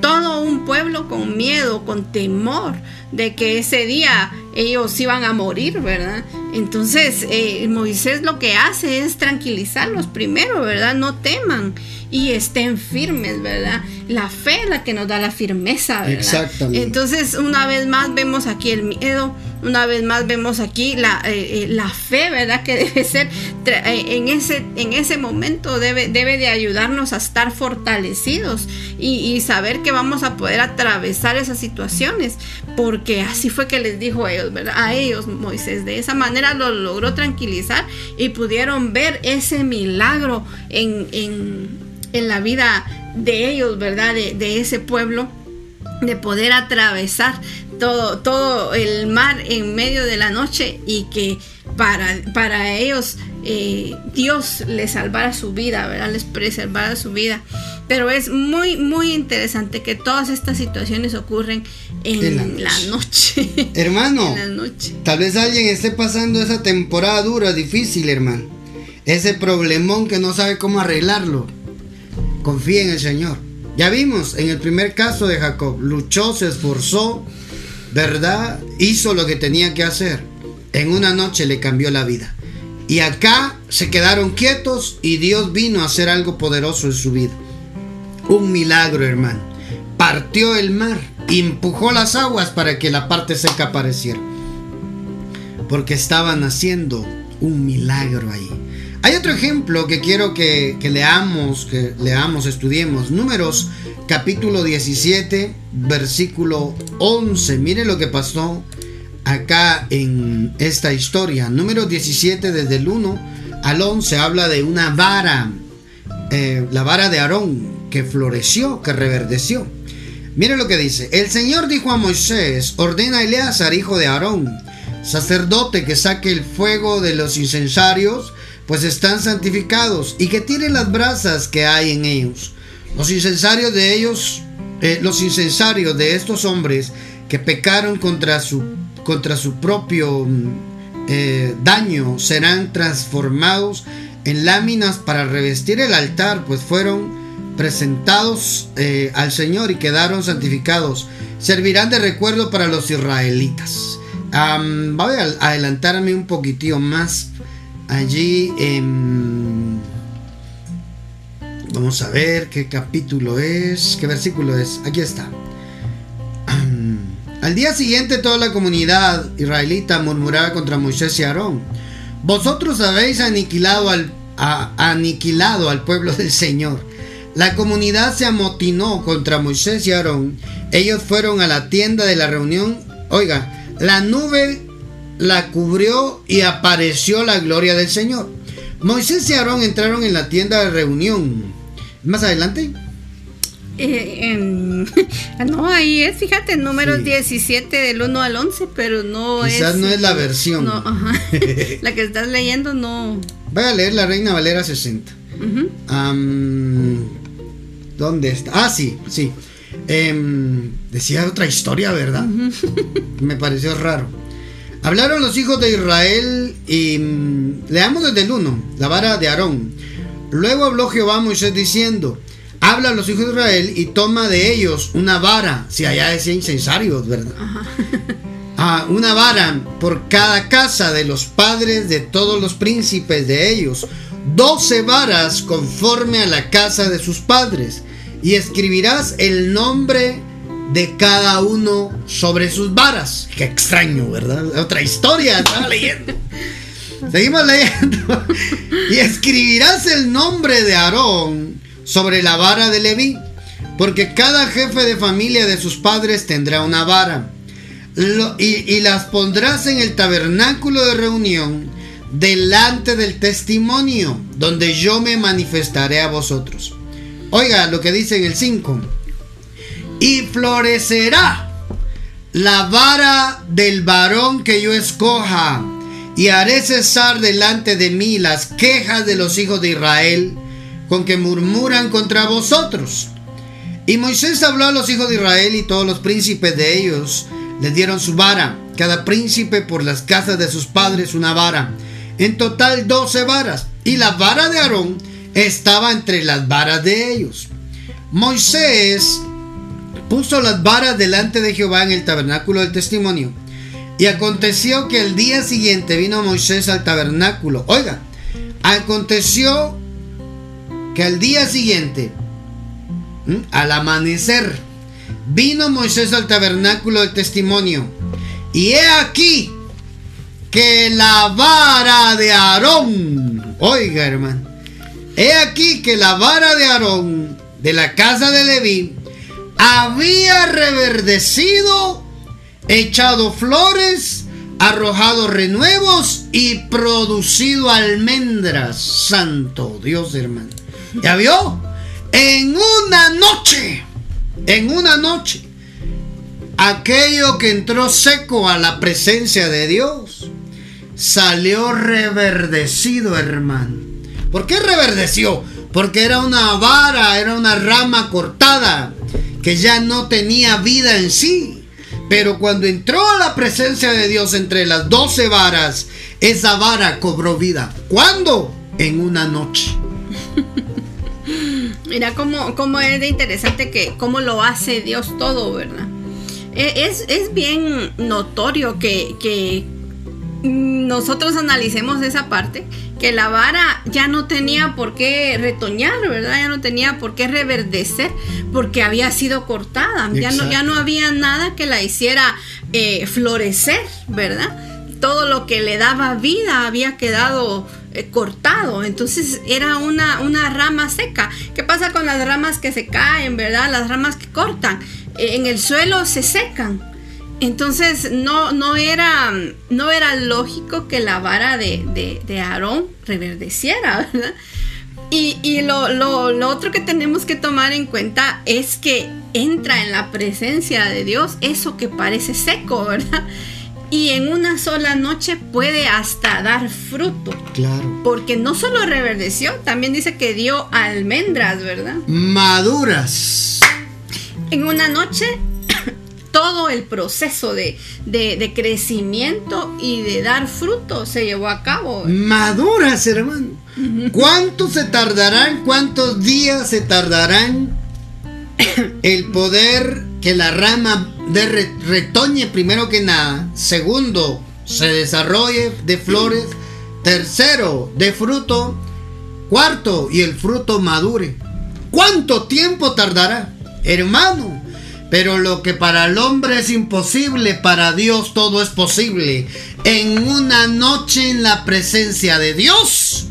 todo un pueblo con miedo, con temor de que ese día ellos iban a morir, ¿verdad? Entonces eh, Moisés lo que hace es tranquilizarlos primero, ¿verdad? No teman y estén firmes, ¿verdad? La fe es la que nos da la firmeza, ¿verdad? Exactamente. Entonces, una vez más vemos aquí el miedo, una vez más vemos aquí la, eh, eh, la fe, ¿verdad? Que debe ser, eh, en ese, en ese momento debe, debe de ayudarnos a estar fortalecidos y, saber que vamos a poder atravesar esas situaciones, porque así fue que les dijo a ellos, ¿verdad? A ellos Moisés, de esa manera lo logró tranquilizar y pudieron ver ese milagro en, en en la vida de ellos, ¿verdad? De, ese pueblo, de poder atravesar todo, todo el mar en medio de la noche y que para, para ellos eh, Dios les salvara su vida, ¿verdad? Les preservara su vida. Pero es muy, muy interesante que todas estas situaciones ocurren en, la, noche. Hermano, tal vez alguien esté pasando esa temporada dura, difícil, hermano. Ese problemón que no sabe cómo arreglarlo confía en el Señor. Ya vimos en el primer caso de Jacob, luchó, se esforzó, ¿verdad? Hizo lo que tenía que hacer. En una noche le cambió la vida. Y acá se quedaron quietos y Dios vino a hacer algo poderoso en su vida. Un milagro, hermano. Partió el mar, empujó las aguas para que la parte seca apareciera. Porque estaban haciendo un milagro ahí. Hay otro ejemplo que quiero que, leamos, que leamos, estudiemos. Números capítulo 17, versículo 11. Mire lo que pasó acá en esta historia. Número 17 desde el 1 al 11 habla de una vara, eh, la vara de Aarón que floreció, que reverdeció. Mire lo que dice. El Señor dijo a Moisés, ordena a Eleazar, hijo de Aarón, sacerdote, que saque el fuego de los incensarios, pues están santificados, y que tire las brasas que hay en ellos. Los incensarios de ellos, eh, los incensarios de estos hombres que pecaron contra su, contra su propio mm, eh, daño, serán transformados en láminas para revestir el altar, pues fueron presentados eh, al Señor y quedaron santificados. Servirán de recuerdo para los israelitas. voy a adelantarme un poquitío más allí. vamos a ver qué capítulo es, qué versículo es. Aquí está. Al día siguiente toda la comunidad israelita murmuraba contra Moisés y Aarón. Vosotros habéis aniquilado al, aniquilado al pueblo del Señor la comunidad se amotinó contra Moisés y Aarón. Ellos fueron a la tienda de la reunión. Oiga, la nube la cubrió y apareció la gloria del Señor. Moisés y Aarón entraron en la tienda de reunión. Más adelante. Eh, no, ahí es, fíjate, número 17 del 1 al 11, pero no es. Quizás no es la versión. No, la que estás leyendo no. Voy a leer la Reina Valera 60. ¿Dónde está? Ah, sí, sí. Em, decía otra historia, ¿verdad? Me pareció raro. Hablaron los hijos de Israel y mm, leamos desde el 1, la vara de Aarón. Luego habló Jehová a Moisés diciendo, habla a los hijos de Israel y toma de ellos una vara, si allá decía incensarios, ¿verdad? Ah, una vara por cada casa de los padres de todos los príncipes de ellos, doce varas conforme a la casa de sus padres y escribirás el nombre de cada uno sobre sus varas. Qué extraño, ¿verdad? Otra historia, leyendo. Seguimos leyendo. y escribirás el nombre de Aarón sobre la vara de Leví, porque cada jefe de familia de sus padres tendrá una vara. y, y las pondrás en el tabernáculo de reunión delante del testimonio, donde yo me manifestaré a vosotros. Oiga lo que dice en el 5. Y florecerá la vara del varón que yo escoja, y haré cesar delante de mí las quejas de los hijos de Israel con que murmuran contra vosotros. Y Moisés habló a los hijos de Israel y todos los príncipes de ellos les dieron su vara, cada príncipe por las casas de sus padres una vara, en total doce varas. Y la vara de Aarón estaba entre las varas de ellos. Moisés puso las varas delante de Jehová en el tabernáculo del testimonio. Y aconteció que el día siguiente vino Moisés al tabernáculo. Oiga, aconteció que al día siguiente, al amanecer, vino Moisés al tabernáculo del testimonio. Y he aquí que la vara de Aarón, oiga hermano, He aquí que la vara de Aarón de la casa de Leví había reverdecido, echado flores, arrojado renuevos y producido almendras. Santo Dios, hermano. ¿Ya vio? En una noche, en una noche, aquello que entró seco a la presencia de Dios salió reverdecido, hermano. ¿Por qué reverdeció? Porque era una vara, era una rama cortada que ya no tenía vida en sí. Pero cuando entró a la presencia de Dios entre las doce varas, esa vara cobró vida. ¿Cuándo? En una noche. Mira cómo, cómo es de interesante que cómo lo hace Dios todo, ¿verdad? E, es, es bien notorio que, que nosotros analicemos esa parte, que la vara ya no tenía por qué retoñar, ¿verdad? Ya no tenía por qué reverdecer, porque había sido cortada, ya no, ya no había nada que la hiciera eh, florecer, ¿verdad? Todo lo que le daba vida había quedado eh, cortado, entonces era una, una rama seca. ¿Qué pasa con las ramas que se caen, ¿verdad? Las ramas que cortan, eh, en el suelo se secan entonces no, no, era, no era lógico que la vara de, de, Aarón reverdeciera, ¿verdad? Y, lo, lo, otro que tenemos que tomar en cuenta es que entra en la presencia de Dios eso que parece seco, ¿verdad? Y en una sola noche puede hasta dar fruto. Claro. Porque no solo reverdeció, también dice que dio almendras, ¿verdad? Maduras. En una noche todo el proceso de, crecimiento y de dar fruto se llevó a cabo. Maduras, hermano. ¿Cuánto se tardarán? ¿Cuántos días se tardarán el poder que la rama de retoñe primero que nada? Segundo, se desarrolle de flores. Tercero, de fruto. Cuarto, y el fruto madure. ¿Cuánto tiempo tardará? Hermano, pero lo que para el hombre es imposible, para Dios todo es posible. En una noche en la presencia de Dios,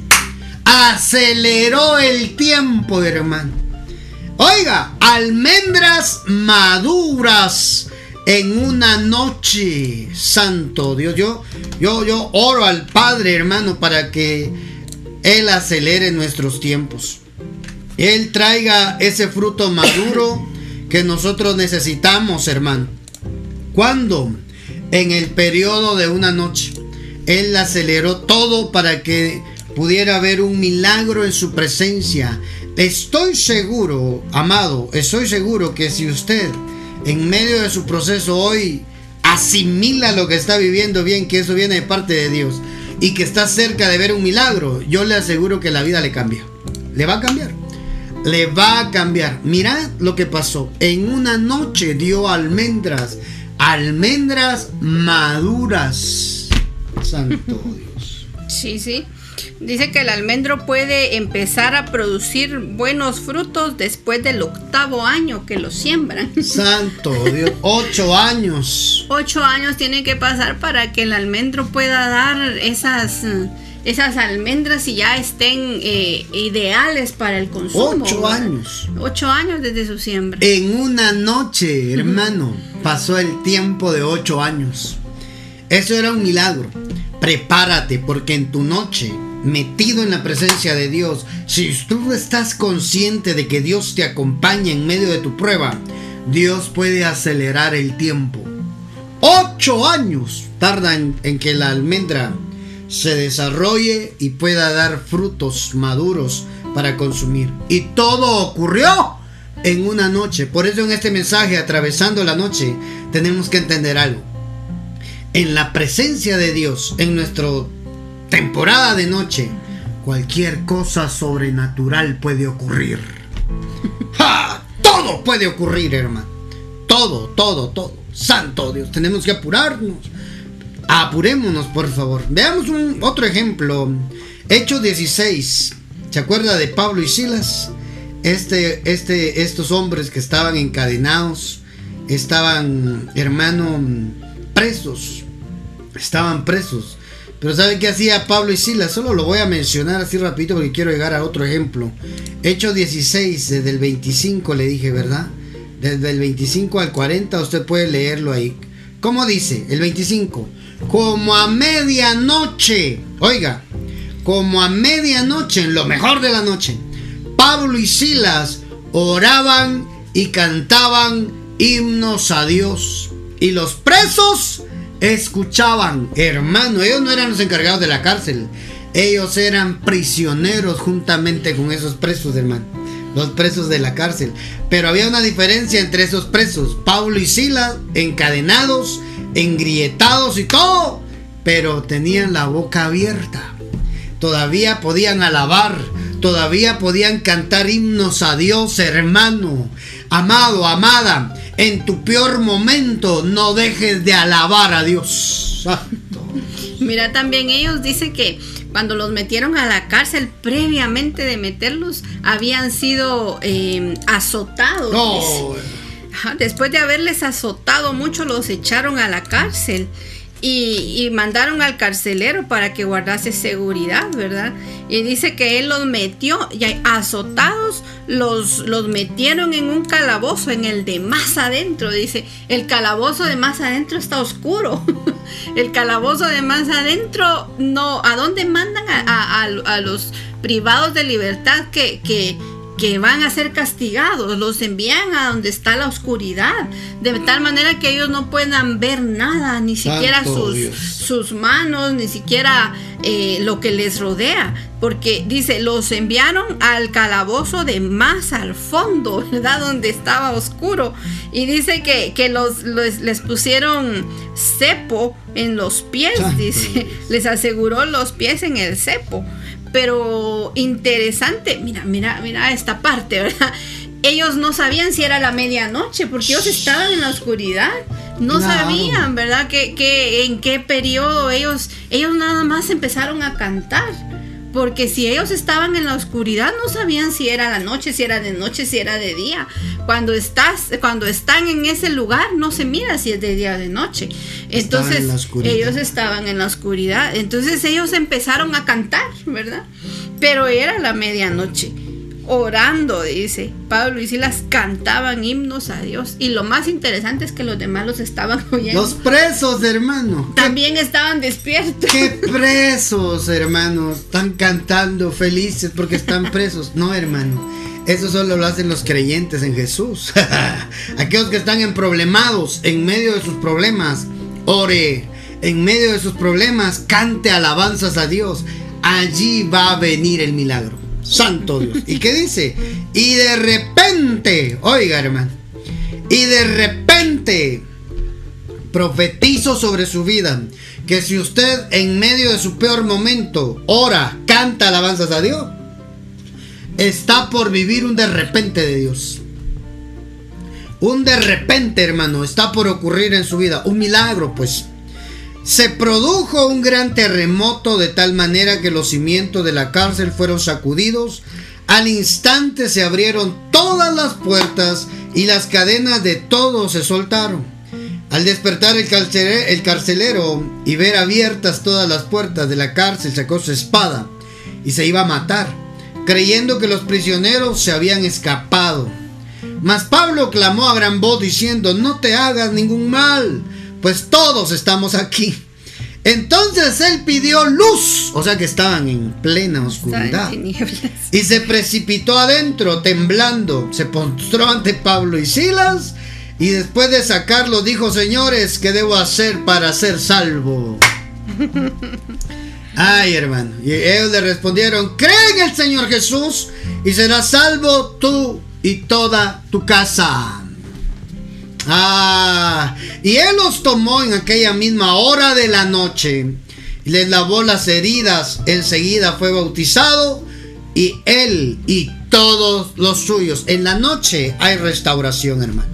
aceleró el tiempo, hermano. Oiga, almendras maduras en una noche. Santo Dios, yo, yo, yo oro al Padre, hermano, para que Él acelere nuestros tiempos. Él traiga ese fruto maduro que nosotros necesitamos, hermano. ¿Cuándo? En el periodo de una noche. Él aceleró todo para que pudiera haber un milagro en su presencia. Estoy seguro, amado, estoy seguro que si usted en medio de su proceso hoy asimila lo que está viviendo bien, que eso viene de parte de Dios y que está cerca de ver un milagro, yo le aseguro que la vida le cambia. Le va a cambiar le va a cambiar. Mirad lo que pasó. En una noche dio almendras, almendras maduras. Santo Dios. Sí, sí. Dice que el almendro puede empezar a producir buenos frutos después del octavo año que lo siembran. Santo Dios, ocho años. Ocho años tiene que pasar para que el almendro pueda dar esas esas almendras y ya estén eh, ideales para el consumo. Ocho años. Ocho años desde su siembra. En una noche, hermano, pasó el tiempo de ocho años. Eso era un milagro. Prepárate porque en tu noche, metido en la presencia de Dios, si tú estás consciente de que Dios te acompaña en medio de tu prueba, Dios puede acelerar el tiempo. Ocho años tardan en que la almendra se desarrolle y pueda dar frutos maduros para consumir. Y todo ocurrió en una noche. Por eso en este mensaje, atravesando la noche, tenemos que entender algo. En la presencia de Dios, en nuestra temporada de noche, cualquier cosa sobrenatural puede ocurrir. Todo puede ocurrir, hermano. Todo, todo, todo. Santo Dios, tenemos que apurarnos Apurémonos, por favor. Veamos un otro ejemplo. Hechos 16. ¿Se acuerda de Pablo y Silas? Este, este, estos hombres que estaban encadenados, estaban, hermano, presos. Estaban presos. Pero ¿saben qué hacía Pablo y Silas? Solo lo voy a mencionar así rapidito porque quiero llegar a otro ejemplo. Hechos 16, desde el 25 le dije, ¿verdad? Desde el 25 al 40 usted puede leerlo ahí. ¿Cómo dice? El 25 como a medianoche, oiga, como a medianoche, en lo mejor de la noche, Pablo y Silas oraban y cantaban himnos a Dios. Y los presos escuchaban, hermano, ellos no eran los encargados de la cárcel, ellos eran prisioneros juntamente con esos presos, hermano. Los presos de la cárcel. Pero había una diferencia entre esos presos. Pablo y Silas encadenados engrietados y todo, pero tenían la boca abierta. Todavía podían alabar, todavía podían cantar himnos a Dios, hermano. Amado, amada, en tu peor momento no dejes de alabar a Dios. Mira, también ellos dicen que cuando los metieron a la cárcel, previamente de meterlos, habían sido eh, azotados. No. Después de haberles azotado mucho, los echaron a la cárcel. Y, mandaron al carcelero para que guardase seguridad, ¿verdad? Y dice que él los metió, y azotados, los, los metieron en un calabozo, en el de más adentro. Dice, el calabozo de más adentro está oscuro. el calabozo de más adentro, no, ¿a dónde mandan a, a los privados de libertad que, que que van a ser castigados, los envían a donde está la oscuridad, de tal manera que ellos no puedan ver nada, ni siquiera sus, sus, manos, ni siquiera eh, lo que les rodea, porque dice, los enviaron al calabozo de más al fondo, ¿verdad? Donde estaba oscuro, y dice que, que los, les pusieron cepo en los pies, dice, les aseguró los pies en el cepo pero interesante. Mira, mira, mira esta parte, ¿verdad? Ellos no sabían si era la medianoche porque ellos estaban en la oscuridad. No sabían, ¿verdad? Que, en qué periodo ellos, ellos nada más empezaron a cantar. Porque si ellos estaban en la oscuridad, no sabían si era la noche, si era de noche, si era de día. Cuando estás, cuando están en ese lugar, no se mira si es de día o de noche. Entonces, ellos estaban en la oscuridad. Entonces ellos empezaron a cantar, ¿verdad? Pero era la medianoche orando, dice Pablo y Silas cantaban himnos a Dios. Y lo más interesante es que los demás los estaban oyendo. Los presos, hermano. También estaban despiertos. ¿Qué presos, hermanos? Están cantando felices porque están presos. No, hermano. Eso solo lo hacen los creyentes en Jesús. Aquellos que están en problemados, en medio de sus problemas, ore. En medio de sus problemas, cante alabanzas a Dios. Allí va a venir el milagro. Santo Dios. ¿Y qué dice? Y de repente, oiga hermano, y de repente profetizo sobre su vida que si usted en medio de su peor momento ora, canta alabanzas a Dios, está por vivir un de repente de Dios. Un de repente, hermano, está por ocurrir en su vida. Un milagro, pues. Se produjo un gran terremoto de tal manera que los cimientos de la cárcel fueron sacudidos. Al instante se abrieron todas las puertas y las cadenas de todos se soltaron. Al despertar el carcelero, el carcelero y ver abiertas todas las puertas de la cárcel, sacó su espada y se iba a matar, creyendo que los prisioneros se habían escapado. Mas Pablo clamó a gran voz diciendo, no te hagas ningún mal pues todos estamos aquí. Entonces él pidió luz, o sea que estaban en plena oscuridad. Y se precipitó adentro, temblando. Se postró ante Pablo y Silas. Y después de sacarlo dijo, señores, ¿qué debo hacer para ser salvo? Ay, hermano. Y ellos le respondieron, cree en el Señor Jesús y serás salvo tú y toda tu casa. Ah, y él los tomó en aquella misma hora de la noche, les lavó las heridas, enseguida fue bautizado y él y todos los suyos. En la noche hay restauración, hermano.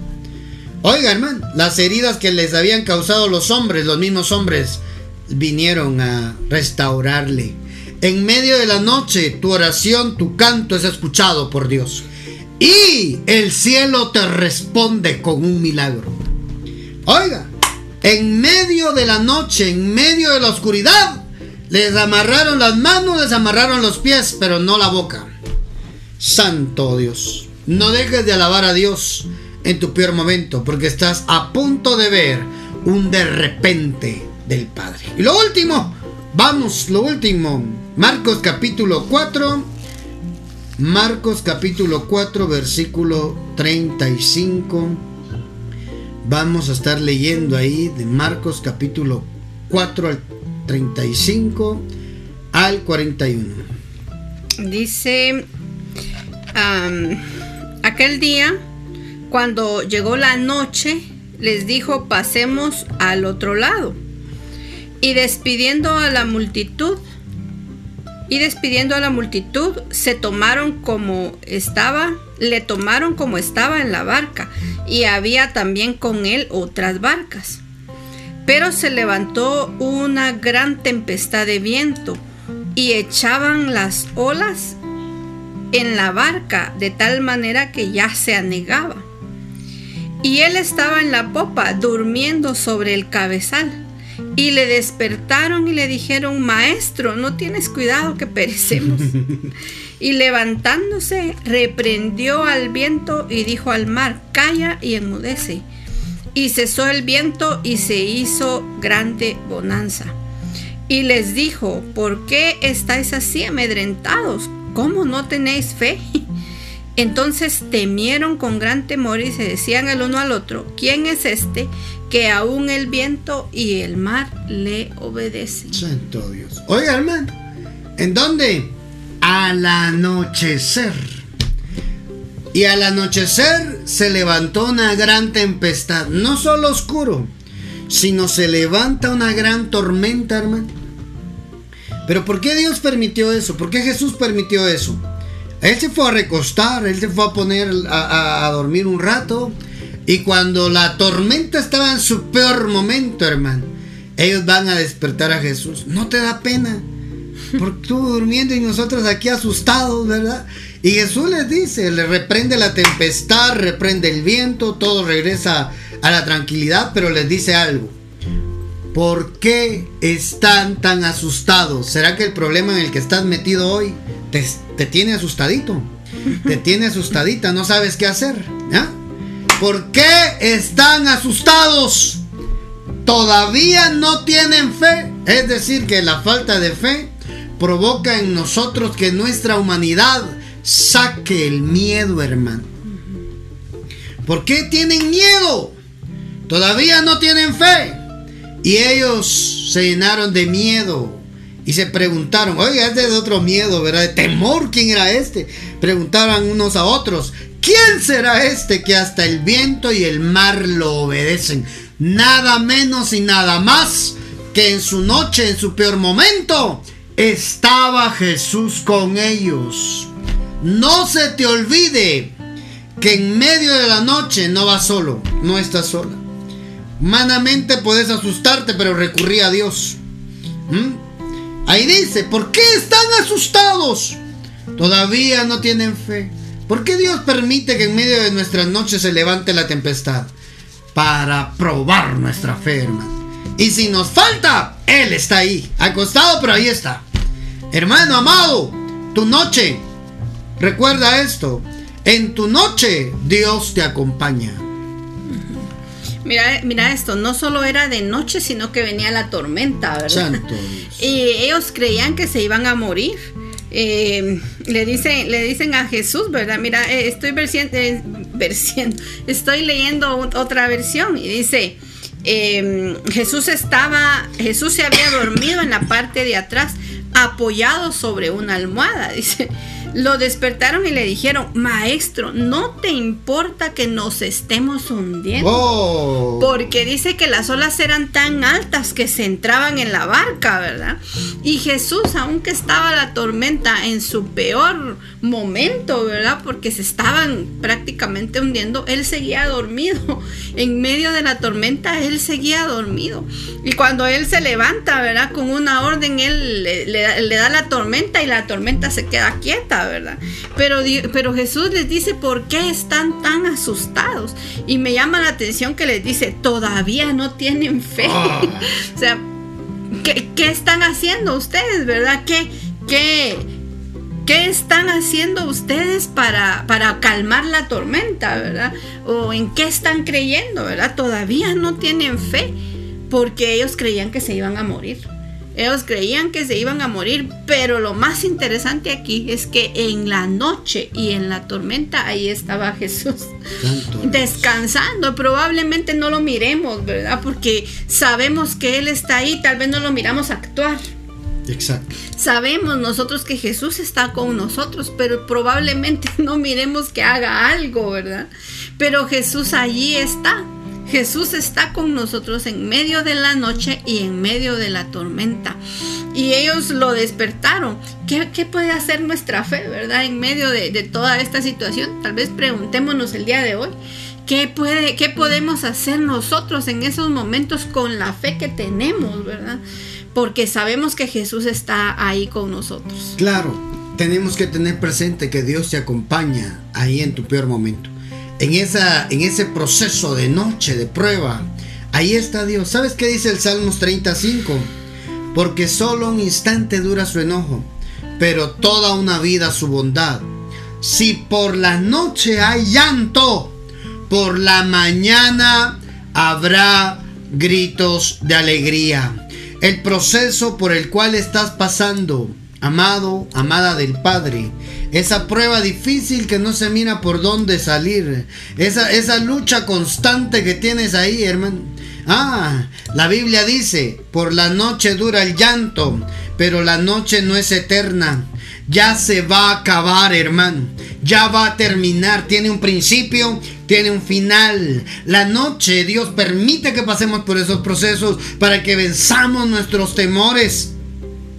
Oiga, hermano, las heridas que les habían causado los hombres, los mismos hombres, vinieron a restaurarle. En medio de la noche, tu oración, tu canto es escuchado por Dios. Y el cielo te responde con un milagro. Oiga, en medio de la noche, en medio de la oscuridad, les amarraron las manos, les amarraron los pies, pero no la boca. Santo Dios, no dejes de alabar a Dios en tu peor momento, porque estás a punto de ver un de repente del Padre. Y lo último, vamos, lo último, Marcos capítulo 4 Marcos capítulo 4 versículo 35. Vamos a estar leyendo ahí de Marcos capítulo 4 al 35 al 41. Dice, aquel día, cuando llegó la noche, les dijo, pasemos al otro lado. Y despidiendo a la multitud, y despidiendo a la multitud, se tomaron como estaba, le tomaron como estaba en la barca, y había también con él otras barcas. Pero se levantó una gran tempestad de viento, y echaban las olas en la barca de tal manera que ya se anegaba. Y él estaba en la popa, durmiendo sobre el cabezal Y le despertaron y le dijeron, Maestro, no tienes cuidado que perecemos. y levantándose, reprendió al viento y dijo al mar, Calla y enmudece. Y cesó el viento y se hizo grande bonanza. Y les dijo, ¿por qué estáis así amedrentados? ¿Cómo no tenéis fe? Entonces temieron con gran temor y se decían el uno al otro, ¿quién es este que aún el viento y el mar le obedecen? Santo Dios. Oiga, hermano, ¿en dónde? Al anochecer. Y al anochecer se levantó una gran tempestad, no solo oscuro, sino se levanta una gran tormenta, hermano. Pero ¿por qué Dios permitió eso? ¿Por qué Jesús permitió eso? Él se fue a recostar, él se fue a poner a, dormir un rato. Y cuando la tormenta estaba en su peor momento, hermano, ellos van a despertar a Jesús. No te da pena. Porque tú durmiendo y nosotros aquí asustados, ¿verdad? Y Jesús les dice, le reprende la tempestad, reprende el viento, todo regresa a la tranquilidad, pero les dice algo. ¿Por qué están tan asustados? ¿Será que el problema en el que estás metido hoy te, tiene asustadito? Te tiene asustadita, no sabes qué hacer. ¿Por qué están asustados? Todavía no tienen fe. Es decir, que la falta de fe provoca en nosotros que nuestra humanidad saque el miedo, hermano. ¿Por qué tienen miedo? Todavía no tienen fe. Y ellos se llenaron de miedo y se preguntaron, oiga, este es otro miedo, ¿verdad? De temor, ¿quién era este? Preguntaban unos a otros, ¿quién será este que hasta el viento y el mar lo obedecen? Nada menos y nada más que en su noche, en su peor momento, estaba Jesús con ellos. No se te olvide que en medio de la noche no vas solo, no estás sola. Humanamente puedes asustarte, pero recurrí a Dios. ¿Mm? Ahí dice, ¿por qué están asustados? Todavía no tienen fe. ¿Por qué Dios permite que en medio de nuestras noches se levante la tempestad? Para probar nuestra fe, hermano. Y si nos falta, Él está ahí, acostado, pero ahí está. Hermano amado, tu noche, recuerda esto, en tu noche Dios te acompaña. Mira, mira esto, no solo era de noche, sino que venía la tormenta, ¿verdad? Y ellos creían que se iban a morir. Eh, le dicen le dicen a Jesús, ¿verdad? Mira, eh, estoy eh, estoy leyendo otra versión y dice, Jesús estaba, Jesús se había dormido en la parte de atrás, apoyado sobre una almohada, dice. Lo despertaron y le dijeron, maestro, ¿no te importa que nos estemos hundiendo? Oh. Porque dice que las olas eran tan altas que se entraban en la barca, ¿verdad? Y Jesús, aunque estaba la tormenta en su peor momento, ¿verdad? Porque se estaban prácticamente hundiendo, él seguía dormido. En medio de la tormenta, él seguía dormido. Y cuando él se levanta, ¿verdad? Con una orden, él le, da la tormenta y la tormenta se queda quieta, ¿verdad? Pero, pero Jesús les dice, ¿por qué están tan asustados? Y me llama la atención que les dice, todavía no tienen fe. Ah. o sea, ¿qué, ¿qué, están haciendo ustedes, verdad? ¿Qué, qué, ¿Qué están haciendo ustedes para, para calmar la tormenta, verdad? ¿O en qué están creyendo, verdad? Todavía no tienen fe porque ellos creían que se iban a morir. Ellos creían que se iban a morir, pero lo más interesante aquí es que en la noche y en la tormenta ahí estaba Jesús descansando. Probablemente no lo miremos, ¿verdad? Porque sabemos que Él está ahí, tal vez no lo miramos actuar. Exacto. Sabemos nosotros que Jesús está con nosotros, pero probablemente no miremos que haga algo, ¿verdad? Pero Jesús allí está. Jesús está con nosotros en medio de la noche y en medio de la tormenta. Y ellos lo despertaron. ¿Qué, puede hacer nuestra fe, verdad? En medio de, toda esta situación. Tal vez preguntémonos el día de hoy. ¿Qué, puede, ¿Qué podemos hacer nosotros en esos momentos con la fe que tenemos, verdad? porque sabemos que Jesús está ahí con nosotros. Claro, tenemos que tener presente que Dios te acompaña ahí en tu peor momento. En, esa, en ese proceso de noche, de prueba, Ahí está Dios. ¿Sabes qué dice el Salmos 35? Porque solo un instante dura su enojo, pero toda una vida su bondad. Si por la noche hay llanto, por la mañana habrá gritos de alegría. El proceso por el cual estás pasando, amado, amada del Padre, esa prueba difícil que no se mira por dónde salir, esa, esa lucha constante que tienes ahí, hermano. Ah, la Biblia dice, por la noche dura el llanto, pero la noche no es eterna. Ya se va a acabar, hermano. Ya va a terminar. Tiene un principio, tiene un final. La noche Dios permite que pasemos por esos procesos para que venzamos nuestros temores.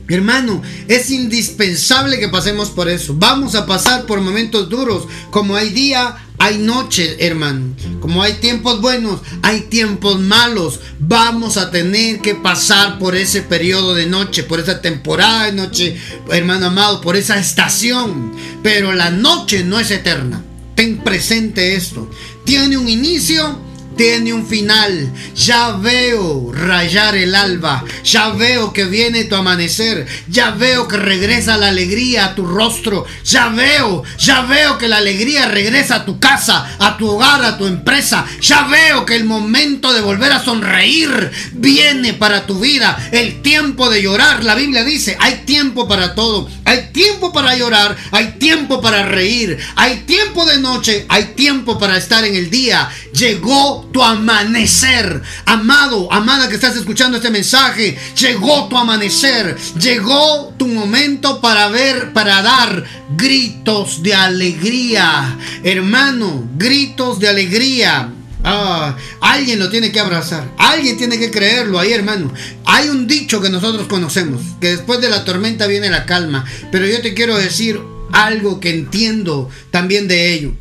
Hermano, es indispensable que pasemos por eso. Vamos a pasar por momentos duros. Como hay día, hay noche, hermano. Como hay tiempos buenos, hay tiempos malos. Vamos a tener que pasar por ese periodo de noche, por esa temporada de noche, hermano amado, por esa estación. Pero la noche no es eterna. Ten presente esto. Tiene un inicio tiene un final. Ya veo rayar el alba. Ya veo que viene tu amanecer. Ya veo que regresa la alegría a tu rostro. Ya veo, ya veo que la alegría regresa a tu casa, a tu hogar, a tu empresa. Ya veo que el momento de volver a sonreír viene para tu vida. El tiempo de llorar. La Biblia dice, hay tiempo para todo. Hay tiempo para llorar. Hay tiempo para reír. Hay tiempo de noche. Hay tiempo para estar en el día. Llegó tu amanecer. Amado, amada que estás escuchando este mensaje, llegó tu amanecer. Llegó tu momento para ver, para dar gritos de alegría. Hermano, gritos de alegría. Ah, alguien lo tiene que abrazar. Alguien tiene que creerlo ahí, hermano. Hay un dicho que nosotros conocemos, que después de la tormenta viene la calma. Pero yo te quiero decir algo que entiendo también de ello.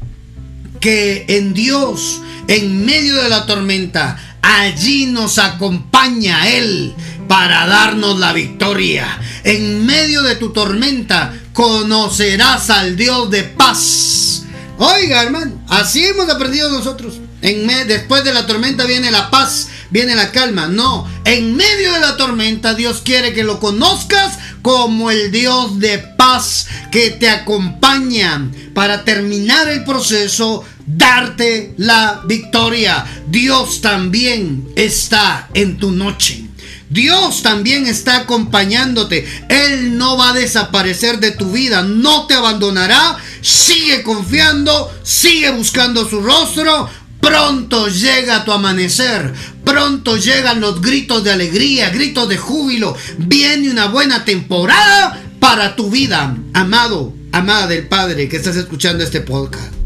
Que en Dios en medio de la tormenta, allí nos acompaña Él para darnos la victoria. En medio de tu tormenta conocerás al Dios de paz. Oiga, hermano, así hemos aprendido nosotros. En después de la tormenta viene la paz, viene la calma. No, en medio de la tormenta Dios quiere que lo conozcas como el Dios de paz que te acompaña para terminar el proceso darte la victoria. Dios también está en tu noche. Dios también está acompañándote. Él no va a desaparecer de tu vida, no te abandonará. Sigue confiando, sigue buscando su rostro. Pronto llega tu amanecer, pronto llegan los gritos de alegría, gritos de júbilo. Viene una buena temporada para tu vida, amado, amada del Padre que estás escuchando este podcast.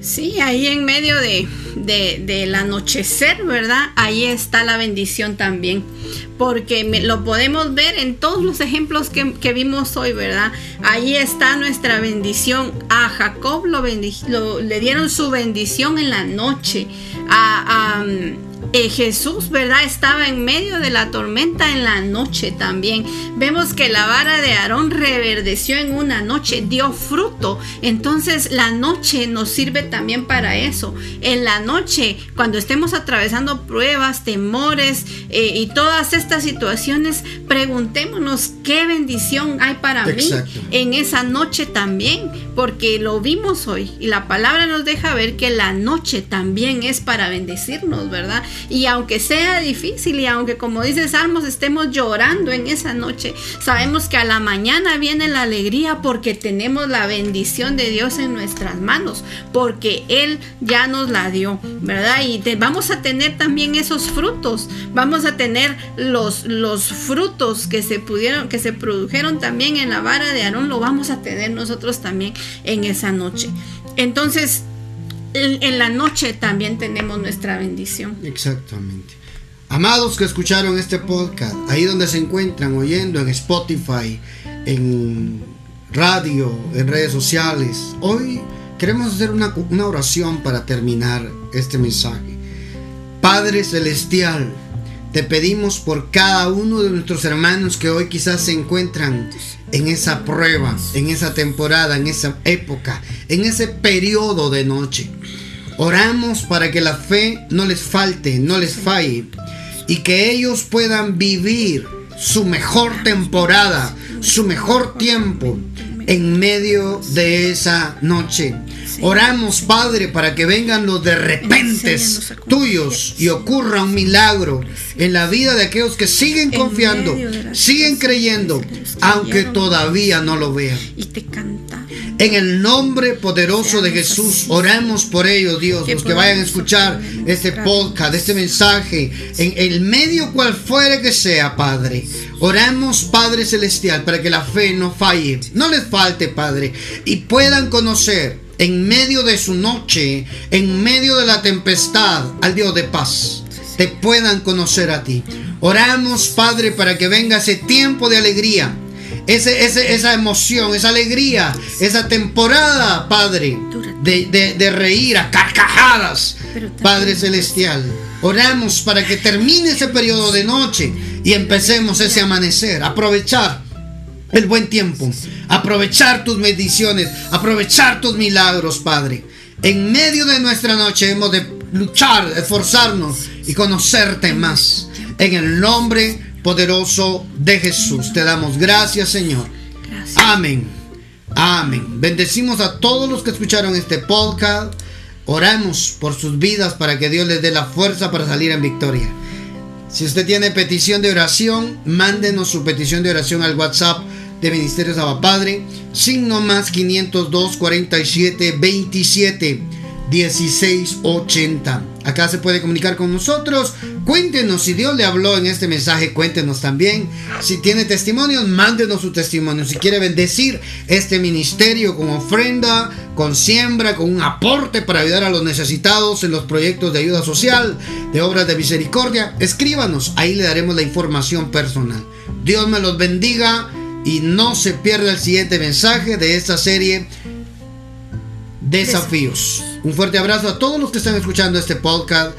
Sí, ahí en medio de, del anochecer, ¿verdad? Ahí está la bendición también. Porque lo podemos ver en todos los ejemplos que, vimos hoy, ¿verdad? Ahí está nuestra bendición. A Jacob lo, le dieron su bendición en la noche. a eh, Jesús, ¿verdad? Estaba en medio de la tormenta en la noche también. Vemos que la vara de Aarón reverdeció en una noche, dio fruto. Entonces la noche nos sirve también para eso. En la noche, cuando estemos atravesando pruebas, temores eh, y todas estas situaciones, preguntémonos qué bendición hay para mí en esa noche también, porque lo vimos hoy y la palabra nos deja ver que la noche también es para bendecirnos, ¿verdad? Y aunque sea difícil y aunque como dice Salmos estemos llorando en esa noche, sabemos que a la mañana viene la alegría porque tenemos la bendición de Dios en nuestras manos, porque Él ya nos la dio, ¿verdad? Y vamos a tener también esos frutos, vamos a tener los, los frutos que se pudieron, que se produjeron también en la vara de Aarón, lo vamos a tener nosotros también en esa noche. Entonces, en, la noche también tenemos nuestra bendición. Exactamente. Amados que escucharon este podcast, ahí donde se encuentran oyendo en Spotify, en radio, en redes sociales, hoy queremos hacer una, una oración para terminar este mensaje. Padre Celestial, te pedimos por cada uno de nuestros hermanos que hoy quizás se encuentran en esa prueba, en esa temporada, en esa época, en ese periodo de noche. Oramos para que la fe no les falte, no les falle y que ellos puedan vivir su mejor temporada, su mejor tiempo en medio de esa noche. Oramos, Padre, para que vengan los de repentes tuyos y ocurra un milagro en la vida de aquellos que siguen confiando, siguen creyendo, aunque todavía no lo vean. Y te. En el nombre poderoso de Jesús, oramos por ellos, Dios, los que vayan a escuchar este podcast, este mensaje, en el medio cual fuera que sea, Padre. Oramos, Padre Celestial, para que la fe no falle, no les falte, Padre, y puedan conocer en medio de su noche, en medio de la tempestad, al Dios de paz, te puedan conocer a ti. Oramos, Padre, para que venga ese tiempo de alegría ese, esa emoción, esa alegría, esa temporada, Padre, de, de, reír a carcajadas, Padre Celestial. Oramos para que termine ese periodo de noche y empecemos ese amanecer, aprovechar el buen tiempo, aprovechar tus bendiciones, aprovechar tus milagros, Padre. En medio de nuestra noche hemos de luchar, esforzarnos y conocerte más. En el nombre poderoso de Jesús. Te damos gracias, Señor. Amén. Amén. Bendecimos a todos los que escucharon este podcast. Oramos por sus vidas para que Dios les dé la fuerza para salir en victoria. Si usted tiene petición de oración, mándenos su petición de oración al WhatsApp de Ministerios Abba Padre, signo más 502 47 27 1680. Acá se puede comunicar con nosotros. Cuéntenos si Dios le habló en este mensaje, cuéntenos también. Si tiene testimonios, mándenos su testimonio. Si quiere bendecir este ministerio con ofrenda, con siembra, con un aporte para ayudar a los necesitados en los proyectos de ayuda social, de obras de misericordia, escríbanos. Ahí le daremos la información personal. Dios me los bendiga y no se pierda el siguiente mensaje de esta serie desafíos. Un fuerte abrazo a todos los que están escuchando este podcast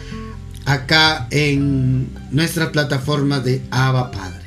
acá en nuestra plataforma de Ava Padre.